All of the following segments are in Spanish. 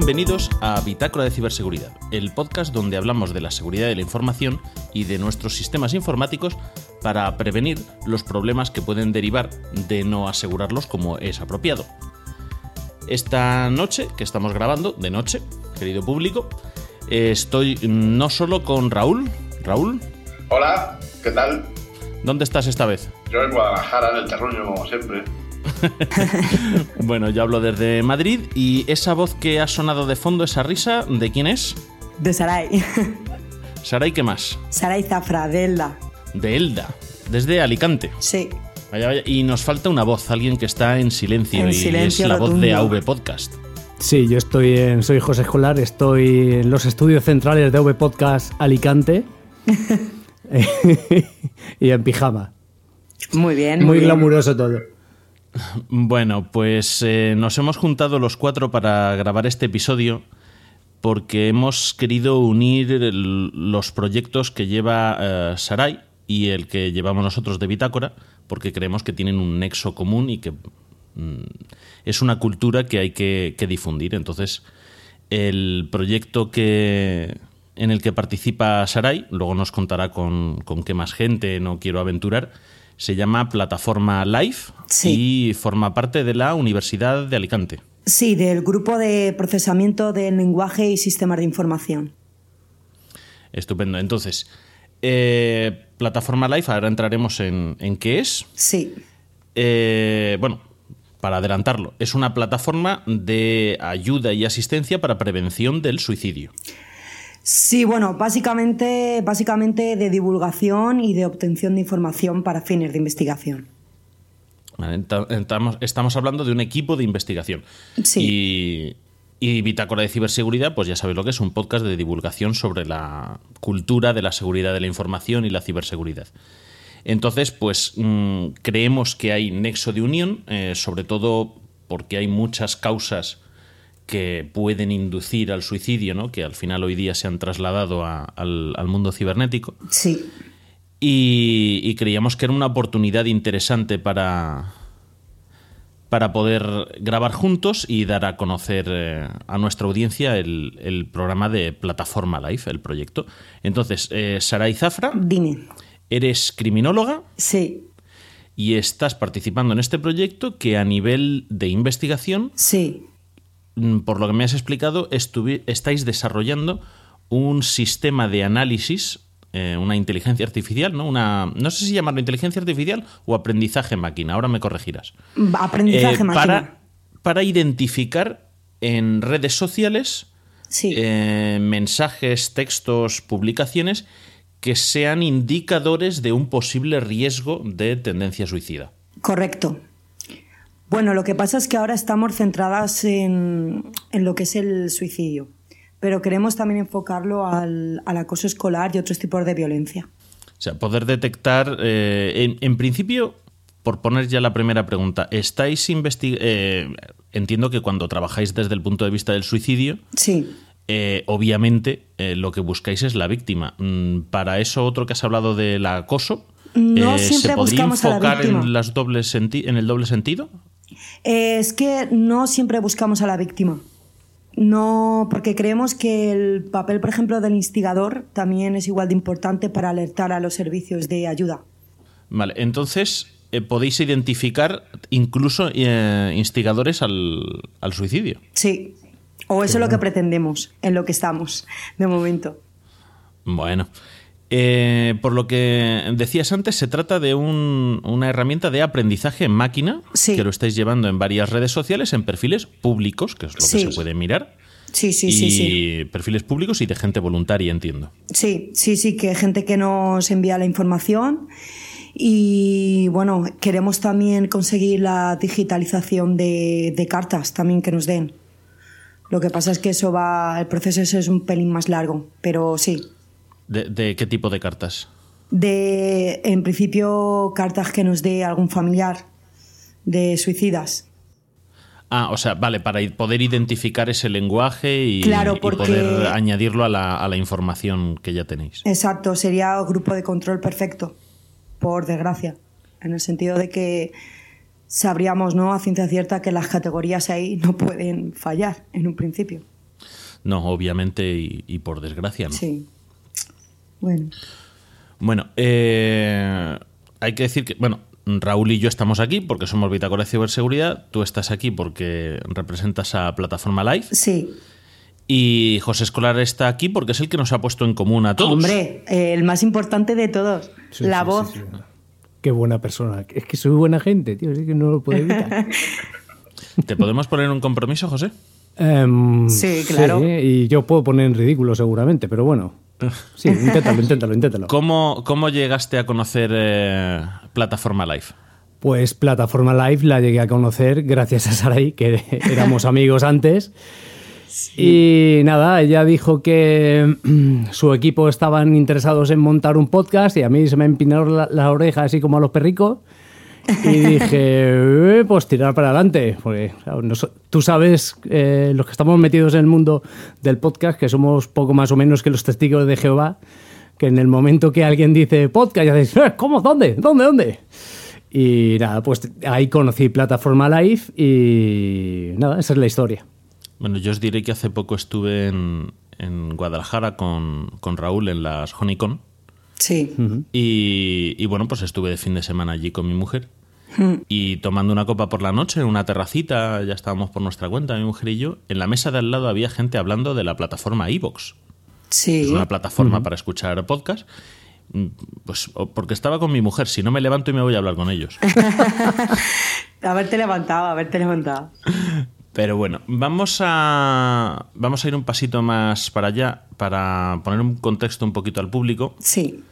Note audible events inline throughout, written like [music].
Bienvenidos a Bitácora de Ciberseguridad, el podcast donde hablamos de la seguridad de la información y de nuestros sistemas informáticos para prevenir los problemas que pueden derivar de no asegurarlos como es apropiado. Esta noche, que estamos grabando, de noche, querido público, estoy no solo con Raúl. Raúl. Hola, ¿qué tal? ¿Dónde estás esta vez? Yo en Guadalajara, en el terruño, como siempre. [laughs] bueno, yo hablo desde Madrid y esa voz que ha sonado de fondo, esa risa, ¿de quién es? De Saray. [laughs] Saray, ¿qué más? Saray Zafra, de Elda. De Elda, desde Alicante. Sí. Vaya, vaya. Y nos falta una voz, alguien que está en silencio y es la voz de AV Podcast. Sí, yo estoy en, soy José Escolar, estoy en los estudios centrales de AV Podcast Alicante [laughs] y en pijama. Muy bien. Muy, glamuroso todo. Bueno, pues eh, nos hemos juntado los cuatro para grabar este episodio porque hemos querido unir los proyectos que lleva eh, Sarai y el que llevamos nosotros de Bitácora, porque creemos que tienen un nexo común y que mm, es una cultura que hay que, difundir. Entonces, el proyecto que, en el que participa Sarai, luego nos contará con, con qué más gente, no quiero aventurar, se llama Plataforma Life y forma parte de la Universidad de Alicante. Sí, del grupo de procesamiento del lenguaje y sistemas de información. Estupendo. Entonces, eh, Plataforma Life, ahora entraremos en, qué es. Sí. Eh, bueno, para adelantarlo, es una plataforma de ayuda y asistencia para prevención del suicidio. Sí, bueno, básicamente, básicamente de divulgación y de obtención de información para fines de investigación. estamos, hablando de un equipo de investigación. Sí. Y, y, Bitácora de Ciberseguridad, pues ya sabéis lo que es, un podcast de divulgación sobre la cultura de la seguridad de la información y la ciberseguridad. Entonces, pues mm, creemos que hay nexo de unión, eh, sobre todo porque hay muchas causas que pueden inducir al suicidio, ¿no? que al final hoy día se han trasladado al, mundo cibernético. Sí. Y, creíamos que era una oportunidad interesante para, para poder grabar juntos y dar a conocer eh, a nuestra audiencia el, programa de Plataforma Life, el proyecto. Entonces, eh, Saray Zafra. Dime. ¿Eres criminóloga? Sí. Y estás participando en este proyecto que a nivel de investigación sí. Mm, por lo que me has explicado, estáis desarrollando un sistema de análisis, eh, una inteligencia artificial, ¿no? Una, no sé si llamarlo inteligencia artificial o aprendizaje máquina, ahora me corregirás. Aprendizaje eh, máquina. Para, para, identificar en redes sociales eh, mensajes, textos, publicaciones que sean indicadores de un posible riesgo de tendencia suicida. Correcto. Bueno, lo que pasa es que ahora estamos centradas en, lo que es el suicidio, pero queremos también enfocarlo al, acoso escolar y otros tipos de violencia. O sea, poder detectar, eh, en, principio, por poner ya la primera pregunta, ¿estáis investigando? Eh, entiendo que cuando trabajáis desde el punto de vista del suicidio, sí. Eh, obviamente lo que buscáis es la víctima. Mm, para eso, otro que has hablado del acoso, no ¿se podría enfocar en, las dobles en el doble sentido? Es que no siempre buscamos a la víctima. No, porque creemos que el papel, por ejemplo, del instigador también es igual de importante para alertar a los servicios de ayuda. Vale, entonces eh, podéis identificar incluso eh, instigadores al, al, suicidio. Sí, o eso es lo que pretendemos, en lo que estamos de momento. Bueno, eh, por lo que decías antes, se trata de una herramienta de aprendizaje en máquina que lo estáis llevando en varias redes sociales, en perfiles públicos, que es lo que se puede mirar. Sí, sí, sí, sí. Perfiles públicos y de gente voluntaria, entiendo. Sí, sí, sí, que gente que nos envía la información. Y bueno, queremos también conseguir la digitalización de, de cartas también que nos den. Lo que pasa es que eso va, el proceso es un pelín más largo, pero sí, ¿De, qué tipo de cartas? De, en principio, cartas que nos dé algún familiar de suicidas. Ah, o sea, vale, para poder identificar ese lenguaje y, poder añadirlo a la, información que ya tenéis. Exacto, sería grupo de control perfecto, por desgracia, en el sentido de que sabríamos ¿no? a ciencia cierta que las categorías ahí no pueden fallar en un principio. No, obviamente y, y por desgracia no. Sí. Bueno. Bueno, eh, hay que decir que, bueno, Raúl y yo estamos aquí porque somos Bitácora de Ciberseguridad. Tú estás aquí porque representas a Plataforma Live. Sí. Y José Escolar está aquí porque es el que nos ha puesto en común a todos. Hombre, eh, el más importante de todos. Sí, la sí, voz. sí, sí. Qué buena persona. Es que soy buena gente, tío. Es que no lo puedo evitar. [laughs] ¿Te podemos poner un compromiso, José? Em, Sí, claro. y yo puedo poner en ridículo seguramente, pero bueno. Sí, inténtalo, inténtalo, inténtalo. ¿Cómo, cómo llegaste a conocer eh, Plataforma Live? Pues Plataforma Live la llegué a conocer gracias a Sarai, que [laughs] éramos amigos antes. Y nada, ella dijo que mm, su equipo estaban interesados en montar un podcast y a mí se me empinaron la- las orejas así como a los perricos. Y dije, "Eh, pues tirar para adelante. Porque tú sabes, eh, los que estamos metidos en el mundo del podcast, que somos poco más o menos que los testigos de Jehová, que en el momento que alguien dice podcast, ya dices, "Eh, ¿cómo? ¿Dónde? ¿Dónde? ¿Dónde? Y nada, pues ahí conocí Plataforma Live y nada, esa es la historia. Bueno, yo os diré que hace poco estuve en, en Guadalajara con, con Raúl en las Honeycon. Sí. Y, y bueno, pues estuve de fin de semana allí con mi mujer. Y tomando una copa por la noche en una terracita, ya estábamos por nuestra cuenta, mi mujer y yo. En la mesa de al lado había gente hablando de la plataforma Evox. Sí. Es una plataforma para escuchar podcast. Mm, Pues porque estaba con mi mujer, si no me levanto y me voy a hablar con ellos. [laughs] Haberte levantado, haberte levantado. Pero bueno, vamos a, vamos a ir un pasito más para allá para poner un contexto un poquito al público. Sí.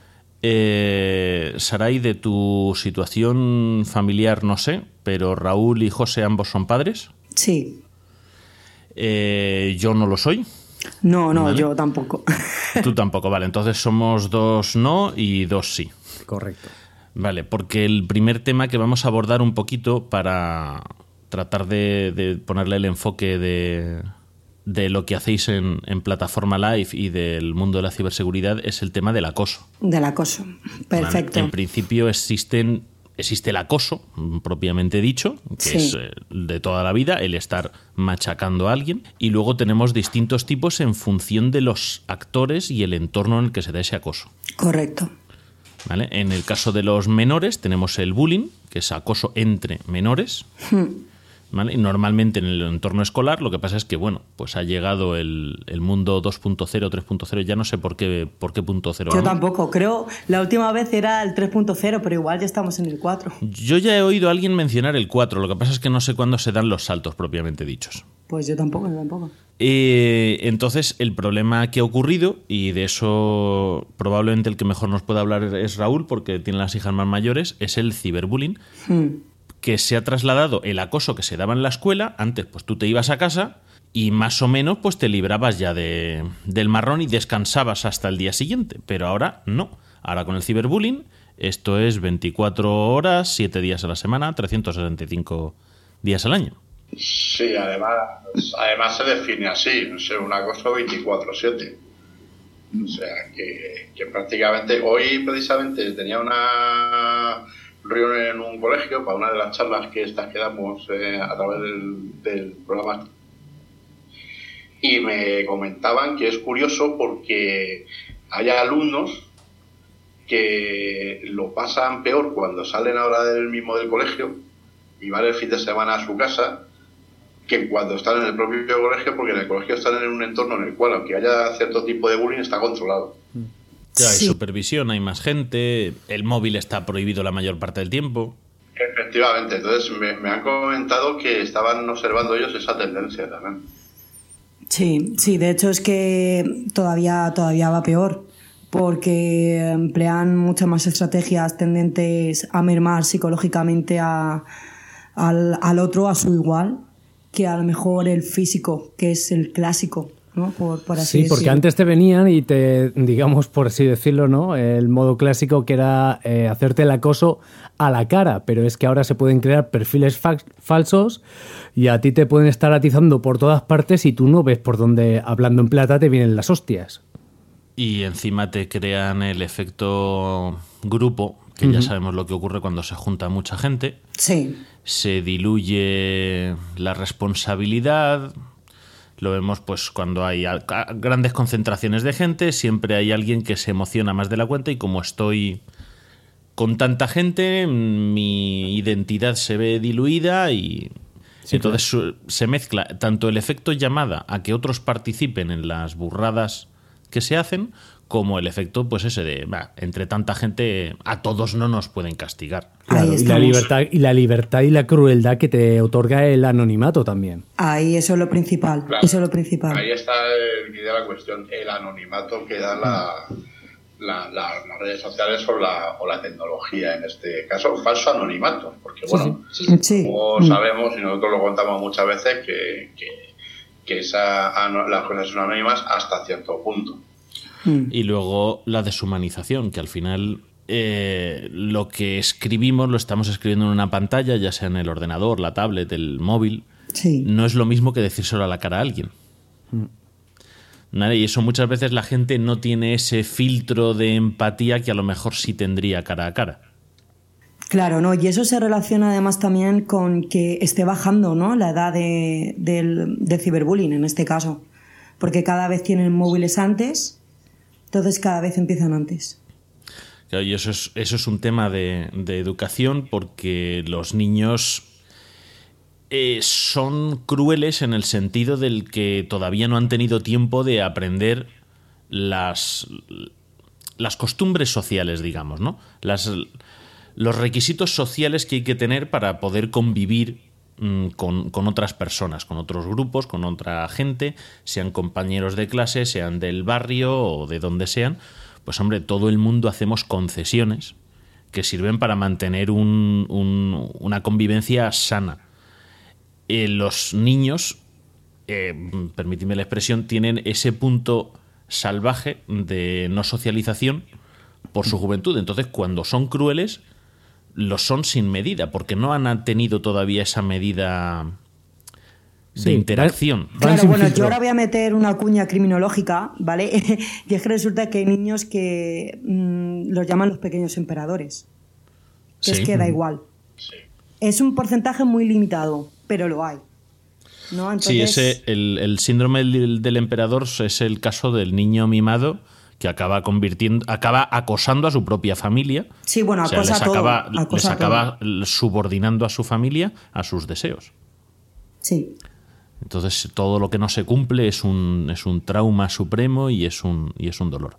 Eh, Saray, de tu situación familiar no sé, pero Raúl y José ambos son padres. Sí. Eh, yo no lo soy. No, no, Vale. yo tampoco. [laughs] Tú tampoco, vale. Entonces somos dos no y dos sí. Correcto. Vale, porque el primer tema que vamos a abordar un poquito para tratar de, de ponerle el enfoque de, de lo que hacéis en, en plataforma live y del mundo de la ciberseguridad es el tema del acoso. Del acoso. Perfecto. En principio existen, existe el acoso, mm, propiamente dicho, que Sí. es eh, de toda la vida, el estar machacando a alguien. Y luego tenemos distintos tipos en función de los actores y el entorno en el que se da ese acoso. Correcto. ¿vale? En el caso de los menores tenemos el bullying, que es acoso entre menores. Normalmente en el entorno escolar lo que pasa es que, bueno, pues ha llegado el, el mundo 2.0, 3.0, ya no sé por qué, por qué punto cero. Yo tampoco. Creo la última vez era el 3.0, pero igual ya estamos en el 4. Yo ya he oído a alguien mencionar el 4, lo que pasa es que no sé cuándo se dan los saltos propiamente dichos. Pues yo tampoco, yo tampoco. Eh, entonces, el problema que ha ocurrido, y de eso probablemente el que mejor nos puede hablar es Raúl, porque tiene las hijas más mayores, es el ciberbullying, que se ha trasladado el acoso que se daba en la escuela. Antes, pues tú te ibas a casa y más o menos pues te librabas ya de, del marrón y descansabas hasta el día siguiente. Pero ahora no. Ahora con el ciberbullying, esto es 24 horas, 7 días a la semana, 365 días al año. Sí, además, además se define así, no sé, una cosa 24-7. O sea, que prácticamente hoy precisamente tenía una reunión en un colegio para una de las charlas que estas que damos eh, a través del, programa y me comentaban que es curioso porque hay alumnos que lo pasan peor cuando salen ahora del mismo del colegio y van el fin de semana a su casa que cuando están en el propio colegio, porque en el colegio están en un entorno en el cual, aunque haya cierto tipo de bullying, está controlado. Ya hay Sí. supervisión, hay más gente, el móvil está prohibido la mayor parte del tiempo. Efectivamente, entonces me, me han comentado que estaban observando ellos esa tendencia también. Sí, sí, de hecho es que todavía, todavía va peor, porque emplean muchas más estrategias tendentes a mermar psicológicamente a- al, al otro, a su igual, que a lo mejor el físico, que es el clásico, ¿no? Por, por así Sí, porque antes te venían y te, digamos, por así decirlo, ¿no? El modo clásico que era eh, hacerte el acoso a la cara, pero es que ahora se pueden crear perfiles fa- falsos y a ti te pueden estar atizando por todas partes y tú no ves por dónde, hablando en plata, te vienen las hostias. Y encima te crean el efecto grupo, que ya sabemos lo que ocurre cuando se junta mucha gente. Sí, Se diluye la responsabilidad, Lo vemos pues cuando hay grandes concentraciones de gente, siempre hay alguien que se emociona más de la cuenta y como estoy con tanta gente, mi identidad se ve diluida y entonces se mezcla tanto el efecto llamada a que otros participen en las burradas que se hacen, como el efecto, pues ese de, entre tanta gente, a todos no nos pueden castigar. y, la libertad, y la libertad y la crueldad que te otorga el anonimato también. Ahí, eso es lo principal. eso es lo principal. Ahí está el, la cuestión, el anonimato que da la, las redes sociales o la, o la tecnología, en este caso, falso anonimato. Porque, bueno, como sabemos, y nosotros lo contamos muchas veces, que, que, esa, las cosas son anónimas hasta cierto punto. Mm. Y luego la deshumanización, que al final eh, lo que escribimos lo estamos escribiendo en una pantalla, ya sea en el ordenador, la tablet, el móvil. No es lo mismo que decírselo a la cara a alguien. Mm. Y eso muchas veces la gente no tiene ese filtro de empatía que a lo mejor sí tendría cara a cara. Claro, ¿no? Y eso se relaciona además también con que esté bajando, ¿no? La edad de, del, ciberbullying en este caso. Porque cada vez tienen móviles antes entonces cada vez empiezan antes. y eso es, eso es un tema de, educación porque los niños eh, son crueles en el sentido del que todavía no han tenido tiempo de aprender las, las costumbres sociales, digamos, ¿no? Las, los requisitos sociales que hay que tener para poder convivir Mm, con, otras personas, con otros grupos, con otra gente, sean compañeros de clase, sean del barrio o de donde sean, pues hombre, todo el mundo hacemos concesiones que sirven para mantener una convivencia sana. Eh, los niños, eh, la expresión, tienen ese punto salvaje de no socialización por su juventud. Entonces, cuando son crueles, lo son sin medida, porque no han tenido todavía esa medida de interacción. Claro, bueno, yo ahora voy a meter una cuña criminológica, ¿vale? [laughs] y es que resulta que hay niños que mm, los llaman los pequeños emperadores. Que es que da igual. Es un porcentaje muy limitado, pero lo hay. Sí, ese, el, el síndrome del, emperador es el caso del niño mimado que acaba convirtiendo, acaba acosando a su propia familia. Sí, bueno, acosa les acaba, les acaba subordinando a su familia a sus deseos. Sí. Entonces todo lo que no se cumple es un, es un trauma supremo y es un, y es un dolor.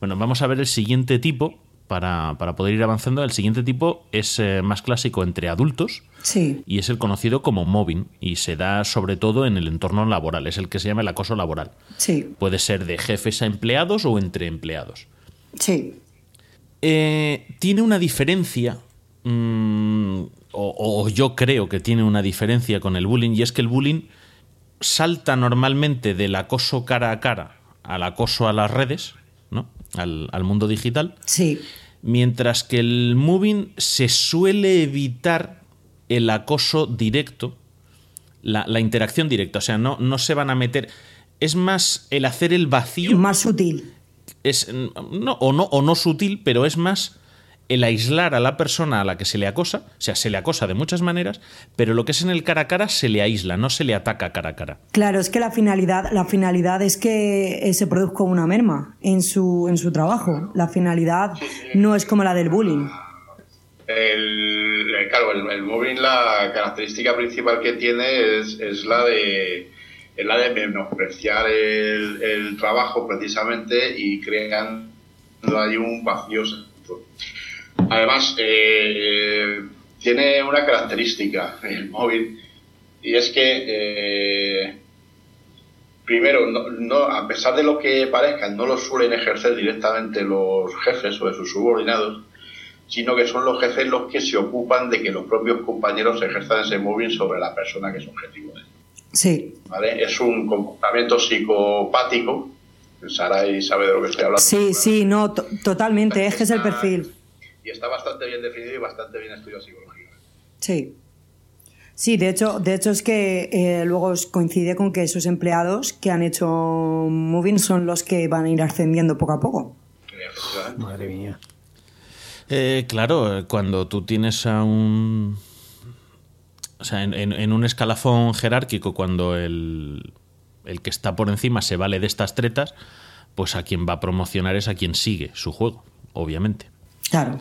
Bueno, vamos a ver el siguiente tipo, para, poder ir avanzando. El siguiente tipo es eh, más clásico entre adultos y es el conocido como mobbing y se da sobre todo en el entorno laboral, es el que se llama el acoso laboral. Sí. Puede ser de jefes a empleados o entre empleados. Sí. Eh, tiene una diferencia, mm, o, o yo creo que tiene una diferencia con el bullying, y es que el bullying salta normalmente del acoso cara a cara al acoso a las redes, ¿no? Al, al, mundo digital. Sí mientras que el moving se suele evitar el acoso directo, la, interacción directa, o sea, no, no se van a meter, es más el hacer el vacío. Más sutil. Es, no, o, no, o no sutil, pero es más el aislar a la persona a la que se le acosa, o sea, se le acosa de muchas maneras, pero lo que es en el cara a cara se le aísla, no se le ataca cara a cara. Claro, es que la finalidad, la finalidad es que eh, se produzca una merma en su, en su trabajo. La finalidad no es como la del bullying. El, claro, el, bullying, la característica principal que tiene es, la de la de menospreciar el, el trabajo precisamente y creando ahí un vacío Además, eh, tiene una característica el móvil y es que, eh, primero, no, a pesar de lo que parezca, no lo suelen ejercer directamente los jefes o sus subordinados, sino que son los jefes los que se ocupan de que los propios compañeros ejerzan ese móvil sobre la persona que es objetivo de Sí. ¿Vale? Es un comportamiento psicopático. Saray sabe de lo que estoy hablando. Sí, sí, no, totalmente, es que es el perfil y está bastante bien definido y bastante bien estudiado psicológicamente. Sí. Sí, de hecho, de hecho es que eh, luego coincide con que esos empleados que han hecho moving son los que van a ir ascendiendo poco a poco. Madre mía. Eh, claro, cuando tú tienes a un. O sea, en, un escalafón jerárquico, cuando el, el que está por encima se vale de estas tretas, pues a quien va a promocionar es a quien sigue su juego, obviamente. Claro.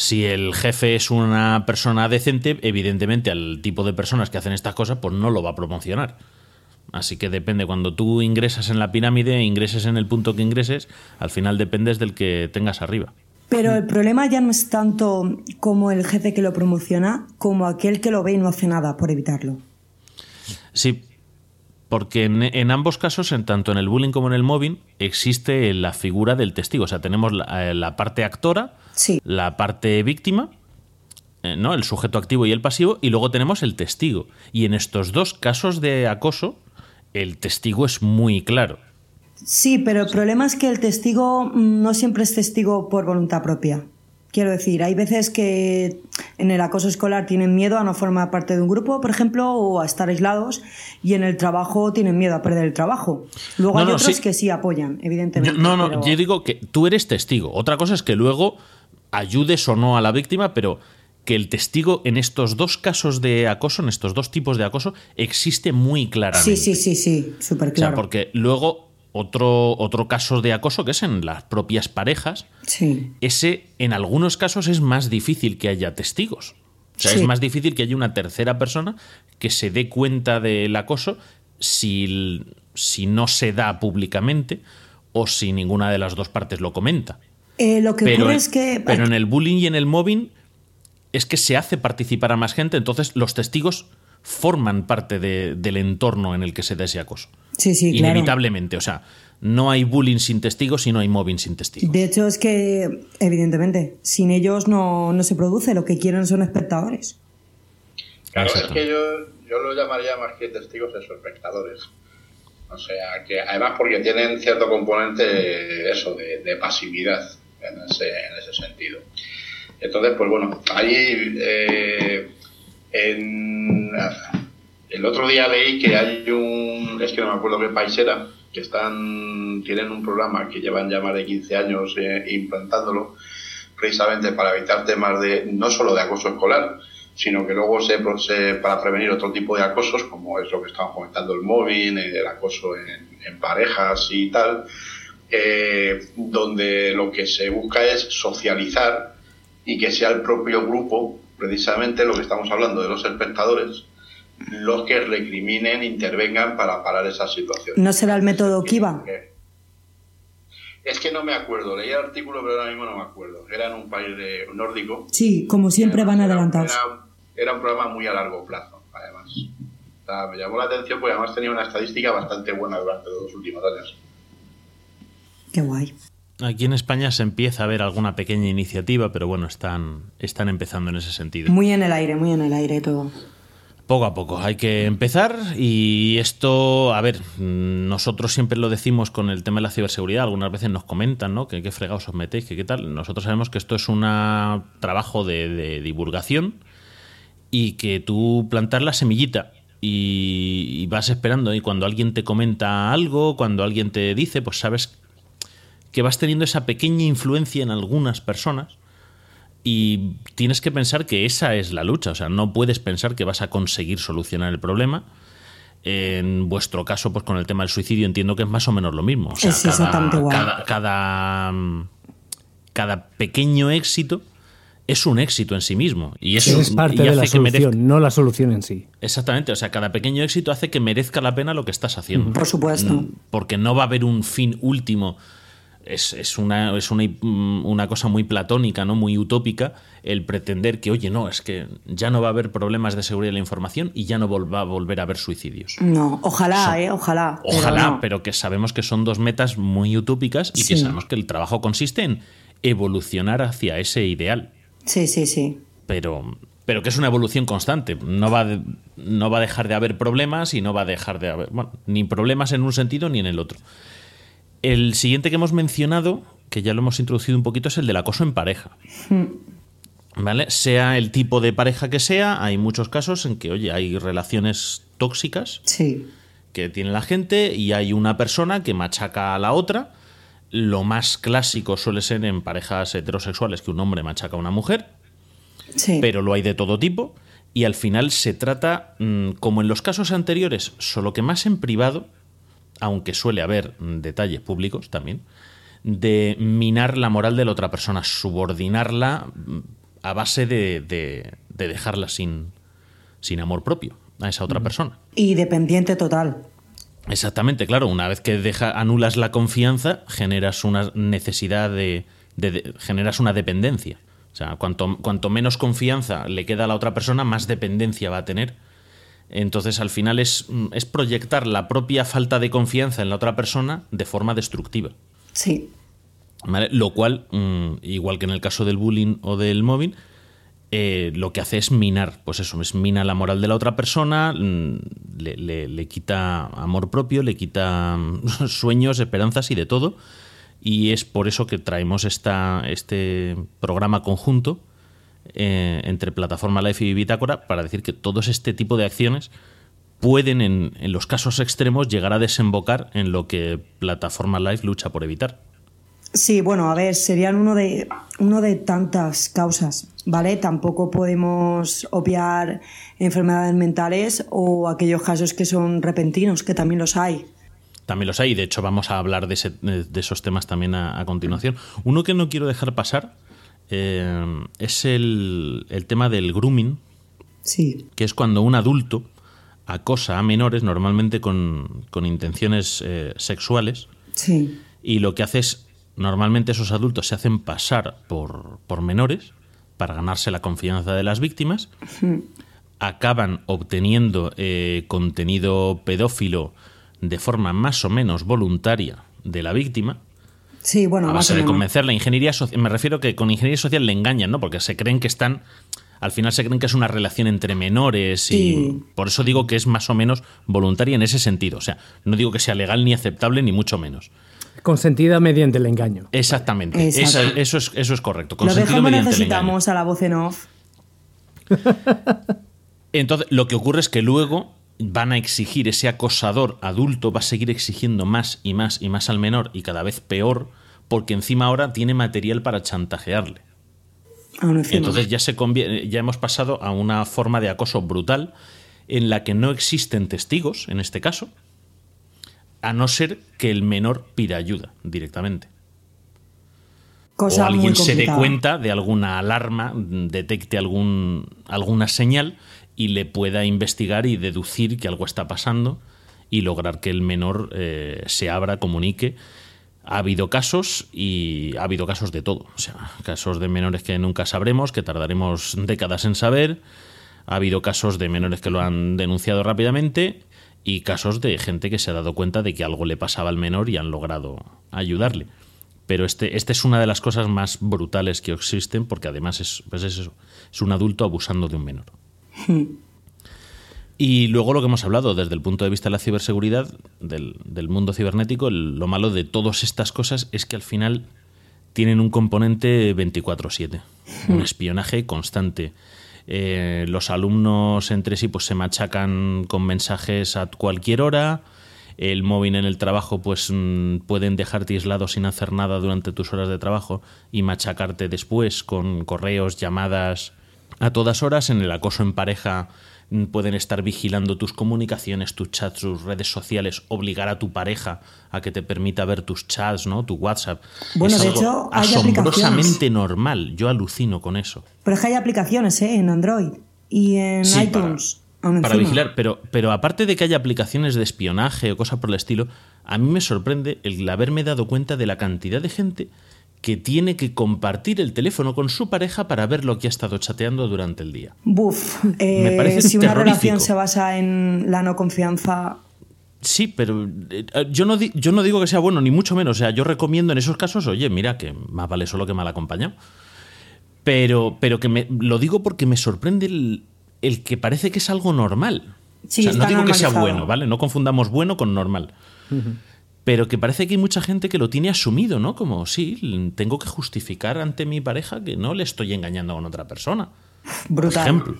Si el jefe es una persona decente, evidentemente al tipo de personas que hacen estas cosas, pues no lo va a promocionar. Así que depende, cuando tú ingresas en la pirámide, ingreses en el punto que ingreses, al final dependes del que tengas arriba. Pero el problema ya no es tanto como el jefe que lo promociona, como aquel que lo ve y no hace nada por evitarlo. Sí, porque en, ambos casos, en tanto en el bullying como en el mobbing, existe la figura del testigo. O sea, tenemos la, eh, parte actora, la parte víctima, eh, ¿no? el sujeto activo y el pasivo, y luego tenemos el testigo. Y en estos dos casos de acoso, el testigo es muy claro. Sí, pero el problema es que el testigo no siempre es testigo por voluntad propia. Quiero decir, hay veces que en el acoso escolar tienen miedo a no formar parte de un grupo, por ejemplo, o a estar aislados, y en el trabajo tienen miedo a perder el trabajo. Luego hay otros que sí apoyan, evidentemente. no, no, yo digo que tú eres testigo. Otra cosa es que luego ayudes o no a la víctima, pero que el testigo en estos dos casos de acoso, en estos dos tipos de acoso, existe muy claramente. Sí, sí, sí, sí, súper claro. O sea, porque luego otro, otro caso de acoso que es en las propias parejas, sí. ese en algunos casos es más difícil que haya testigos. O sea, es más difícil que haya una tercera persona que se dé cuenta del acoso si, si no se da públicamente o si ninguna de las dos partes lo comenta. Eh, lo que pero, ocurre es que. Pero en el bullying y en el mobbing es que se hace participar a más gente, entonces los testigos forman parte del entorno en el que se da ese acoso. Sí, sí, Inevitablemente, o sea, no hay bullying sin testigos y no hay mobbing sin testigos. De hecho, es que, evidentemente, sin ellos no, se produce, lo que quieren son espectadores. Claro, es que yo, yo lo llamaría más que testigos, eso, espectadores. O sea, que además porque tienen cierto componente, eso, de, pasividad en ese, en ese sentido. Entonces, pues bueno, ahí eh, en, el otro día leí que hay un, es que no me acuerdo qué país era, que están, tienen un programa que llevan ya más de 15 años eh, implantándolo, precisamente para evitar temas de, no solo de acoso escolar, sino que luego se, para prevenir otro tipo de acosos, como es lo que estamos comentando, el móvil, el acoso en, parejas y tal, eh, donde lo que se busca es socializar y que sea el propio grupo, precisamente lo que estamos hablando de los espectadores, los que recriminen, intervengan para parar esa situación. ¿No será el método Kiva? Es que no me acuerdo, leí el artículo pero ahora mismo no me acuerdo. Era en un país de, nórdico. Sí, como siempre van adelantados. Era, un programa muy a largo plazo, además. me llamó la atención porque además tenía una estadística bastante buena durante los últimos años. Qué guay. Aquí en España se empieza a ver alguna pequeña iniciativa, pero bueno, están, están empezando en ese sentido. Muy en el aire, muy en el aire todo. Poco a poco, hay que empezar y esto, a ver, nosotros siempre lo decimos con el tema de la ciberseguridad, algunas veces nos comentan, ¿no? Que qué fregados os metéis, que qué tal. Nosotros sabemos que esto es un trabajo de, divulgación y que tú plantar la semillita y, y, vas esperando y cuando alguien te comenta algo, cuando alguien te dice, pues sabes que vas teniendo esa pequeña influencia en algunas personas y tienes que pensar que esa es la lucha, o sea, no puedes pensar que vas a conseguir solucionar el problema. En vuestro caso, pues con el tema del suicidio entiendo que es más o menos lo mismo. O sea, es exactamente igual. Cada, cada, pequeño éxito es un éxito en sí mismo. Y eso es parte de la solución, no la solución en sí. Exactamente, o sea, cada pequeño éxito hace que merezca la pena lo que estás haciendo. Por supuesto. Mm, porque no va a haber un fin último es, una, es mm, una, cosa muy platónica, ¿no? muy utópica, el pretender que, oye, no, es que ya no va a haber problemas de seguridad de la información y ya no va a volver a haber suicidios. No, ojalá, eh, ojalá. Ojalá, pero, que sabemos que son dos metas muy utópicas y que sabemos que el trabajo consiste en evolucionar hacia ese ideal. Sí, sí, sí. Pero, pero que es una evolución constante. No va, no va a dejar de haber problemas y no va a dejar de haber, bueno, ni problemas en un sentido ni en el otro. El siguiente que hemos mencionado, que ya lo hemos introducido un poquito, es el del acoso en pareja. Hmm. ¿Vale? Sea el tipo de pareja que sea, hay muchos casos en que, oye, hay relaciones tóxicas que tiene la gente y hay una persona que machaca a la otra. Lo más clásico suele ser en parejas heterosexuales que un hombre machaca a una mujer, pero lo hay de todo tipo. Y al final se trata, mm, como en los casos anteriores, solo que más en privado, aunque suele haber detalles públicos también, de minar la moral de la otra persona, subordinarla mm, a base de, de- de dejarla sin, sin amor propio a esa otra persona. Y dependiente total. Exactamente, claro. Una vez que deja, anulas la confianza, generas una necesidad de, de- de- generas una dependencia. O sea, cuanto, cuanto menos confianza le queda a la otra persona, más dependencia va a tener. Entonces, al final es, mm, es proyectar la propia falta de confianza en la otra persona de forma destructiva. Sí. ¿vale? Lo cual, mm, igual que en el caso del bullying o del móvil, eh, lo que hace es minar, pues eso, es mina la moral de la otra persona, mm, le, le- le quita amor propio, le quita [laughs] sueños, esperanzas y de todo. Y es por eso que traemos esta, este programa conjunto eh, entre Plataforma Life y Bitácora para decir que todos este tipo de acciones pueden, en, en los casos extremos, llegar a desembocar en lo que Plataforma Life lucha por evitar. Sí, bueno, a ver, serían uno de, uno de tantas causas, ¿vale? Tampoco podemos obviar enfermedades mentales o aquellos casos que son repentinos, que también los hay. También los hay, y de hecho vamos a hablar de, ese- de esos temas también a, a continuación. Uno que no quiero dejar pasar eh, es el, el tema del grooming, Sí, que es cuando un adulto acosa a menores, normalmente con, con intenciones eh, sexuales, sí, y lo que hace es, normalmente esos adultos se hacen pasar por, por menores para ganarse la confianza de las víctimas, acaban obteniendo eh, contenido pedófilo de forma más o menos voluntaria de la víctima, sí, bueno, a base de convencer la ingeniería social. Me refiero que con ingeniería social le engañan, ¿no? Porque se creen que están. Al final se creen que es una relación entre menores y Sí. por eso digo que es más o menos voluntaria en ese sentido. O sea, no digo que sea legal ni aceptable ni mucho menos. Consentida mediante el engaño. Exactamente. Esa- eso, es, eso es correcto. Lo dejamos mediante el engaño. necesitamos a la voz en off. [laughs] Entonces, lo que ocurre es que luego van a exigir, ese acosador adulto va a seguir exigiendo más y más y más al menor y cada vez peor, porque encima ahora tiene material para chantajearle. Entonces ya, se ya hemos pasado a una forma de acoso brutal en la que no existen testigos, en este caso, a no ser que el menor pida ayuda directamente. Cosa o alguien muy se dé cuenta de alguna alarma, detecte algún, alguna señal y le pueda investigar y deducir que algo está pasando y lograr que el menor eh, se abra, comunique. Ha habido casos y ha habido casos de todo. O sea, casos de menores que nunca sabremos, que tardaremos décadas en saber. Ha habido casos de menores que lo han denunciado rápidamente y casos de gente que se ha dado cuenta de que algo le pasaba al menor y han logrado ayudarle. Pero este, este es una de las cosas más brutales que existen porque además es, pues es eso, es un adulto abusando de un menor. [laughs] Y luego lo que hemos hablado desde el punto de vista de la ciberseguridad, del, del mundo cibernético, el- lo malo de todas estas cosas es que al final tienen un componente 24/7, un espionaje constante. Eh, los alumnos entre sí pues se machacan con mensajes a cualquier hora. El móvil en el trabajo pues mm, pueden dejarte aislado sin hacer nada durante tus horas de trabajo y machacarte después con correos, llamadas a todas horas. En el acoso en pareja mm, pueden estar vigilando tus comunicaciones, tus chats, tus redes sociales, obligar a tu pareja a que te permita ver tus chats, ¿no? Tu WhatsApp. Bueno, Es de algo hecho, hay asombrosamente normal. Yo alucino con eso. Pero es que hay aplicaciones, ¿eh? En Android y en Sí, iTunes. Para vigilar, pero, pero aparte de que haya aplicaciones de espionaje o cosas por el estilo, a mí me sorprende el haberme dado cuenta de la cantidad de gente que tiene que compartir el teléfono con su pareja para ver lo que ha estado chateando durante el día. Buf, Me eh, parece si una relación se basa en la no confianza, Sí, pero eh, yo no, di- yo no digo que sea bueno, ni mucho menos. O sea, yo recomiendo en esos casos, oye, mira, que más vale solo que mal acompañado. Pero, pero que me, lo digo porque me sorprende el, el que parece que es algo normal. Sí, O sea, no digo que sea bueno, ¿vale? No confundamos bueno con normal. Pero que parece que hay mucha gente que lo tiene asumido, ¿no? Como, sí, tengo que justificar ante mi pareja que no le estoy engañando con otra persona. Por brutal. ejemplo.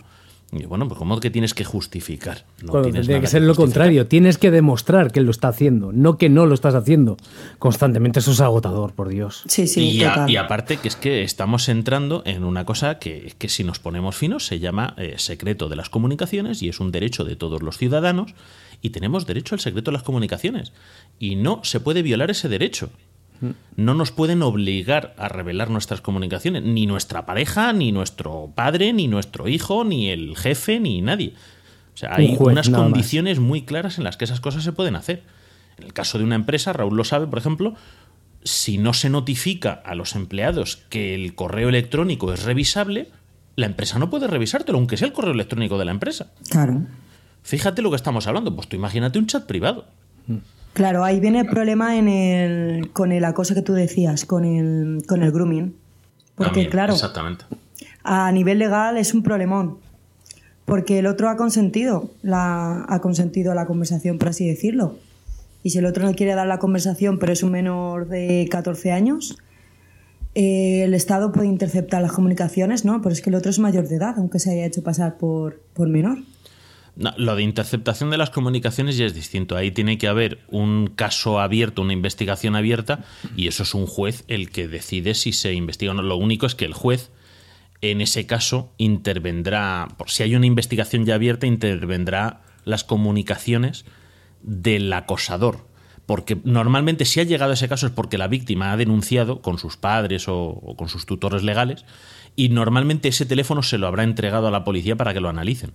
Y bueno, pues ¿cómo que tienes que justificar? No Cuando tienes tendría que ser lo contrario. Tienes que demostrar que lo está haciendo, no que no lo estás haciendo. Constantemente eso es agotador, por Dios. Sí, sí, y, a- y aparte que es que estamos entrando en una cosa que, que si nos ponemos finos se llama eh, secreto de las comunicaciones y es un derecho de todos los ciudadanos y tenemos derecho al secreto de las comunicaciones. Y no se puede violar ese derecho. No nos pueden obligar a revelar nuestras comunicaciones, ni nuestra pareja, ni nuestro padre, ni nuestro hijo, ni el jefe, ni nadie. O sea, hay unas condiciones muy claras en las que esas cosas se pueden hacer. En el caso de una empresa, Raúl lo sabe, por ejemplo, si no se notifica a los empleados que el correo electrónico es revisable, la empresa no puede revisártelo, aunque sea el correo electrónico de la empresa. Claro. Fíjate lo que estamos hablando. Pues tú imagínate un chat privado. Claro, ahí viene el problema en el, con el acoso que tú decías, con el, con el grooming. Porque, claro, exactamente. a nivel legal es un problemón. Porque el otro ha consentido, la, ha consentido la conversación, por así decirlo. Y si el otro no quiere dar la conversación, pero es un menor de 14 años, eh, el Estado puede interceptar las comunicaciones, ¿no? Pero es que el otro es mayor de edad, aunque se haya hecho pasar por, por menor. Lo de interceptación de las comunicaciones ya es distinto. Ahí tiene que haber un caso abierto, una investigación abierta, y eso es un juez el que decide si se investiga o no. Lo único es que el juez, en ese caso, intervendrá, por si hay una investigación ya abierta, intervendrá las comunicaciones del acosador porque normalmente si ha llegado a ese caso es porque la víctima ha denunciado con sus padres o, con sus tutores legales y normalmente ese teléfono se lo habrá entregado a la policía para que lo analicen.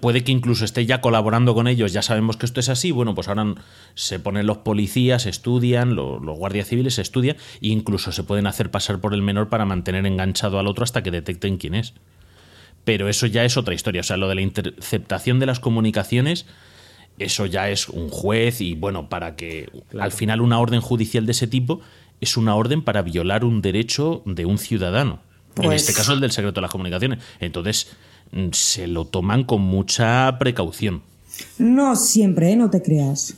Puede que incluso esté ya colaborando con ellos, ya sabemos que esto es así, bueno, pues ahora se ponen los policías, estudian, los, guardias civiles estudian e incluso se pueden hacer pasar por el menor para mantener enganchado al otro hasta que detecten quién es. Pero eso ya es otra historia, o sea, lo de la interceptación de las comunicaciones eso ya es un juez y bueno, para que al final una orden judicial de ese tipo es una orden para violar un derecho de un ciudadano. En este pues caso el del secreto de las comunicaciones. Entonces mm, se lo toman con mucha precaución. No siempre, ¿eh? no te creas.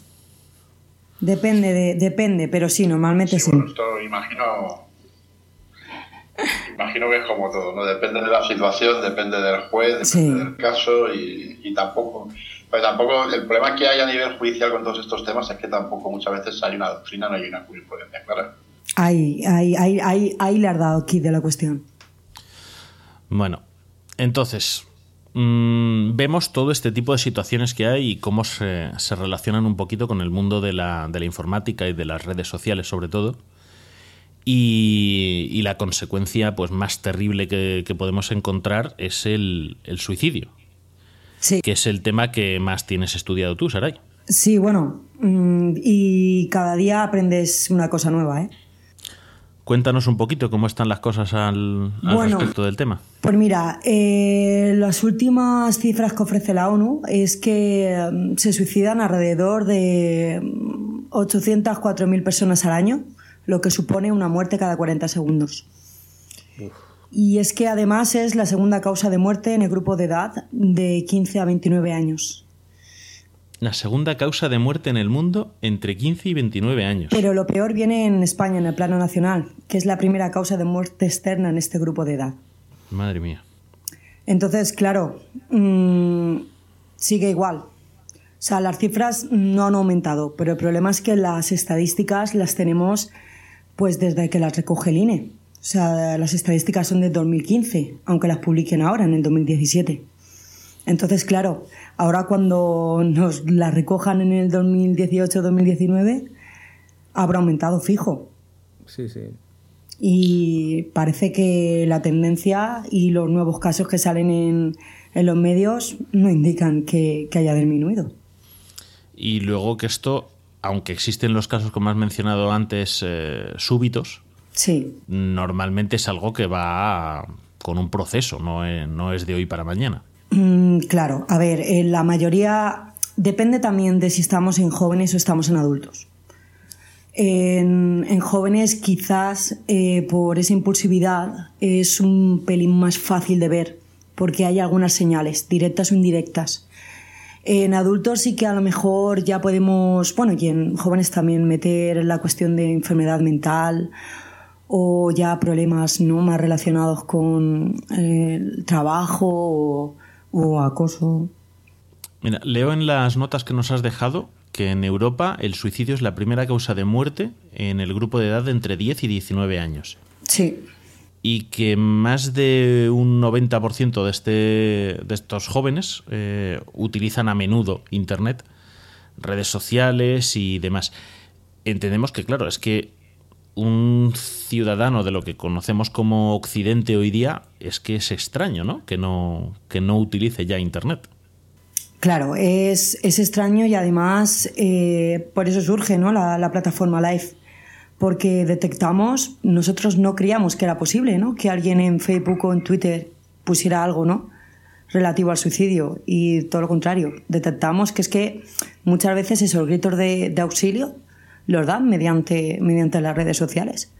Depende, de, depende, pero sí, normalmente sí. imagino, imagino que es como todo, ¿no? Depende de la situación, depende del juez, depende del caso y, y tampoco pues tampoco, el problema que hay a nivel judicial con todos estos temas es que tampoco muchas veces hay una doctrina, no hay una jurisprudencia clara. Ahí, ahí, ahí, ahí, le has dado aquí de la cuestión. Bueno, entonces, mm, vemos todo este tipo de situaciones que hay y cómo se, relacionan un poquito con el mundo de la, de la, informática y de las redes sociales sobre todo. Y, la consecuencia pues, más terrible que, podemos encontrar es el, el suicidio que es el tema que más tienes estudiado tú, Saray. Sí, bueno, mm, y cada día aprendes una cosa nueva, ¿eh? Cuéntanos un poquito cómo están las cosas al, respecto del tema. Pues mira, eh, las últimas cifras que ofrece la ONU es que mm, se suicidan alrededor de 804.000 mm, personas al año, lo que supone una muerte cada 40 segundos. Y es que además es la segunda causa de muerte en el grupo de edad de 15 a 29 años. La segunda causa de muerte en el mundo entre 15 y 29 años. Pero lo peor viene en España, en el plano nacional, que es la primera causa de muerte externa en este grupo de edad. Madre mía. Entonces, claro, mm, sigue igual. O sea, las cifras no han aumentado, pero el problema es que las estadísticas las tenemos pues desde que las recoge el INE. O sea, las estadísticas son de 2015, aunque las publiquen ahora, en el 2017. Entonces, claro, ahora cuando nos las recojan en el 2018-2019, habrá aumentado fijo. Sí, sí. Y parece que la tendencia y los nuevos casos que salen en, en los medios no indican que, haya disminuido. Y luego que esto, aunque existen los casos, como has mencionado antes, eh, súbitos, Sí. Normalmente es algo que va con un proceso, no es, de hoy para mañana. Mm, claro, a ver, eh, la mayoría depende también de si estamos en jóvenes o estamos en adultos. En, jóvenes quizás eh, por esa impulsividad es un pelín más fácil de ver porque hay algunas señales, directas o indirectas. En adultos sí que a lo mejor ya podemos, bueno, y en jóvenes también meter la cuestión de enfermedad mental o ya problemas ¿no? más relacionados con eh, el trabajo acoso. Mira, leo en las notas que nos has dejado que en Europa el suicidio es la primera causa de muerte en el grupo de edad de entre 10 y 19 años. Sí. y que más de un 90% de, este, de estos jóvenes eh, utilizan a menudo Internet, redes sociales y demás. Entendemos que, claro, es que un ciudadano de lo que conocemos como Occidente hoy día es que es extraño, ¿no? Que no, que no utilice ya Internet. Claro, es, es extraño y además eh, por eso surge ¿no? la, la, plataforma Live, porque detectamos, nosotros no creíamos que era posible ¿no? que alguien en Facebook o en Twitter pusiera algo ¿no? relativo al suicidio y todo lo contrario, detectamos que es que muchas veces esos gritos de, de auxilio los dan mediante, mediante las redes sociales.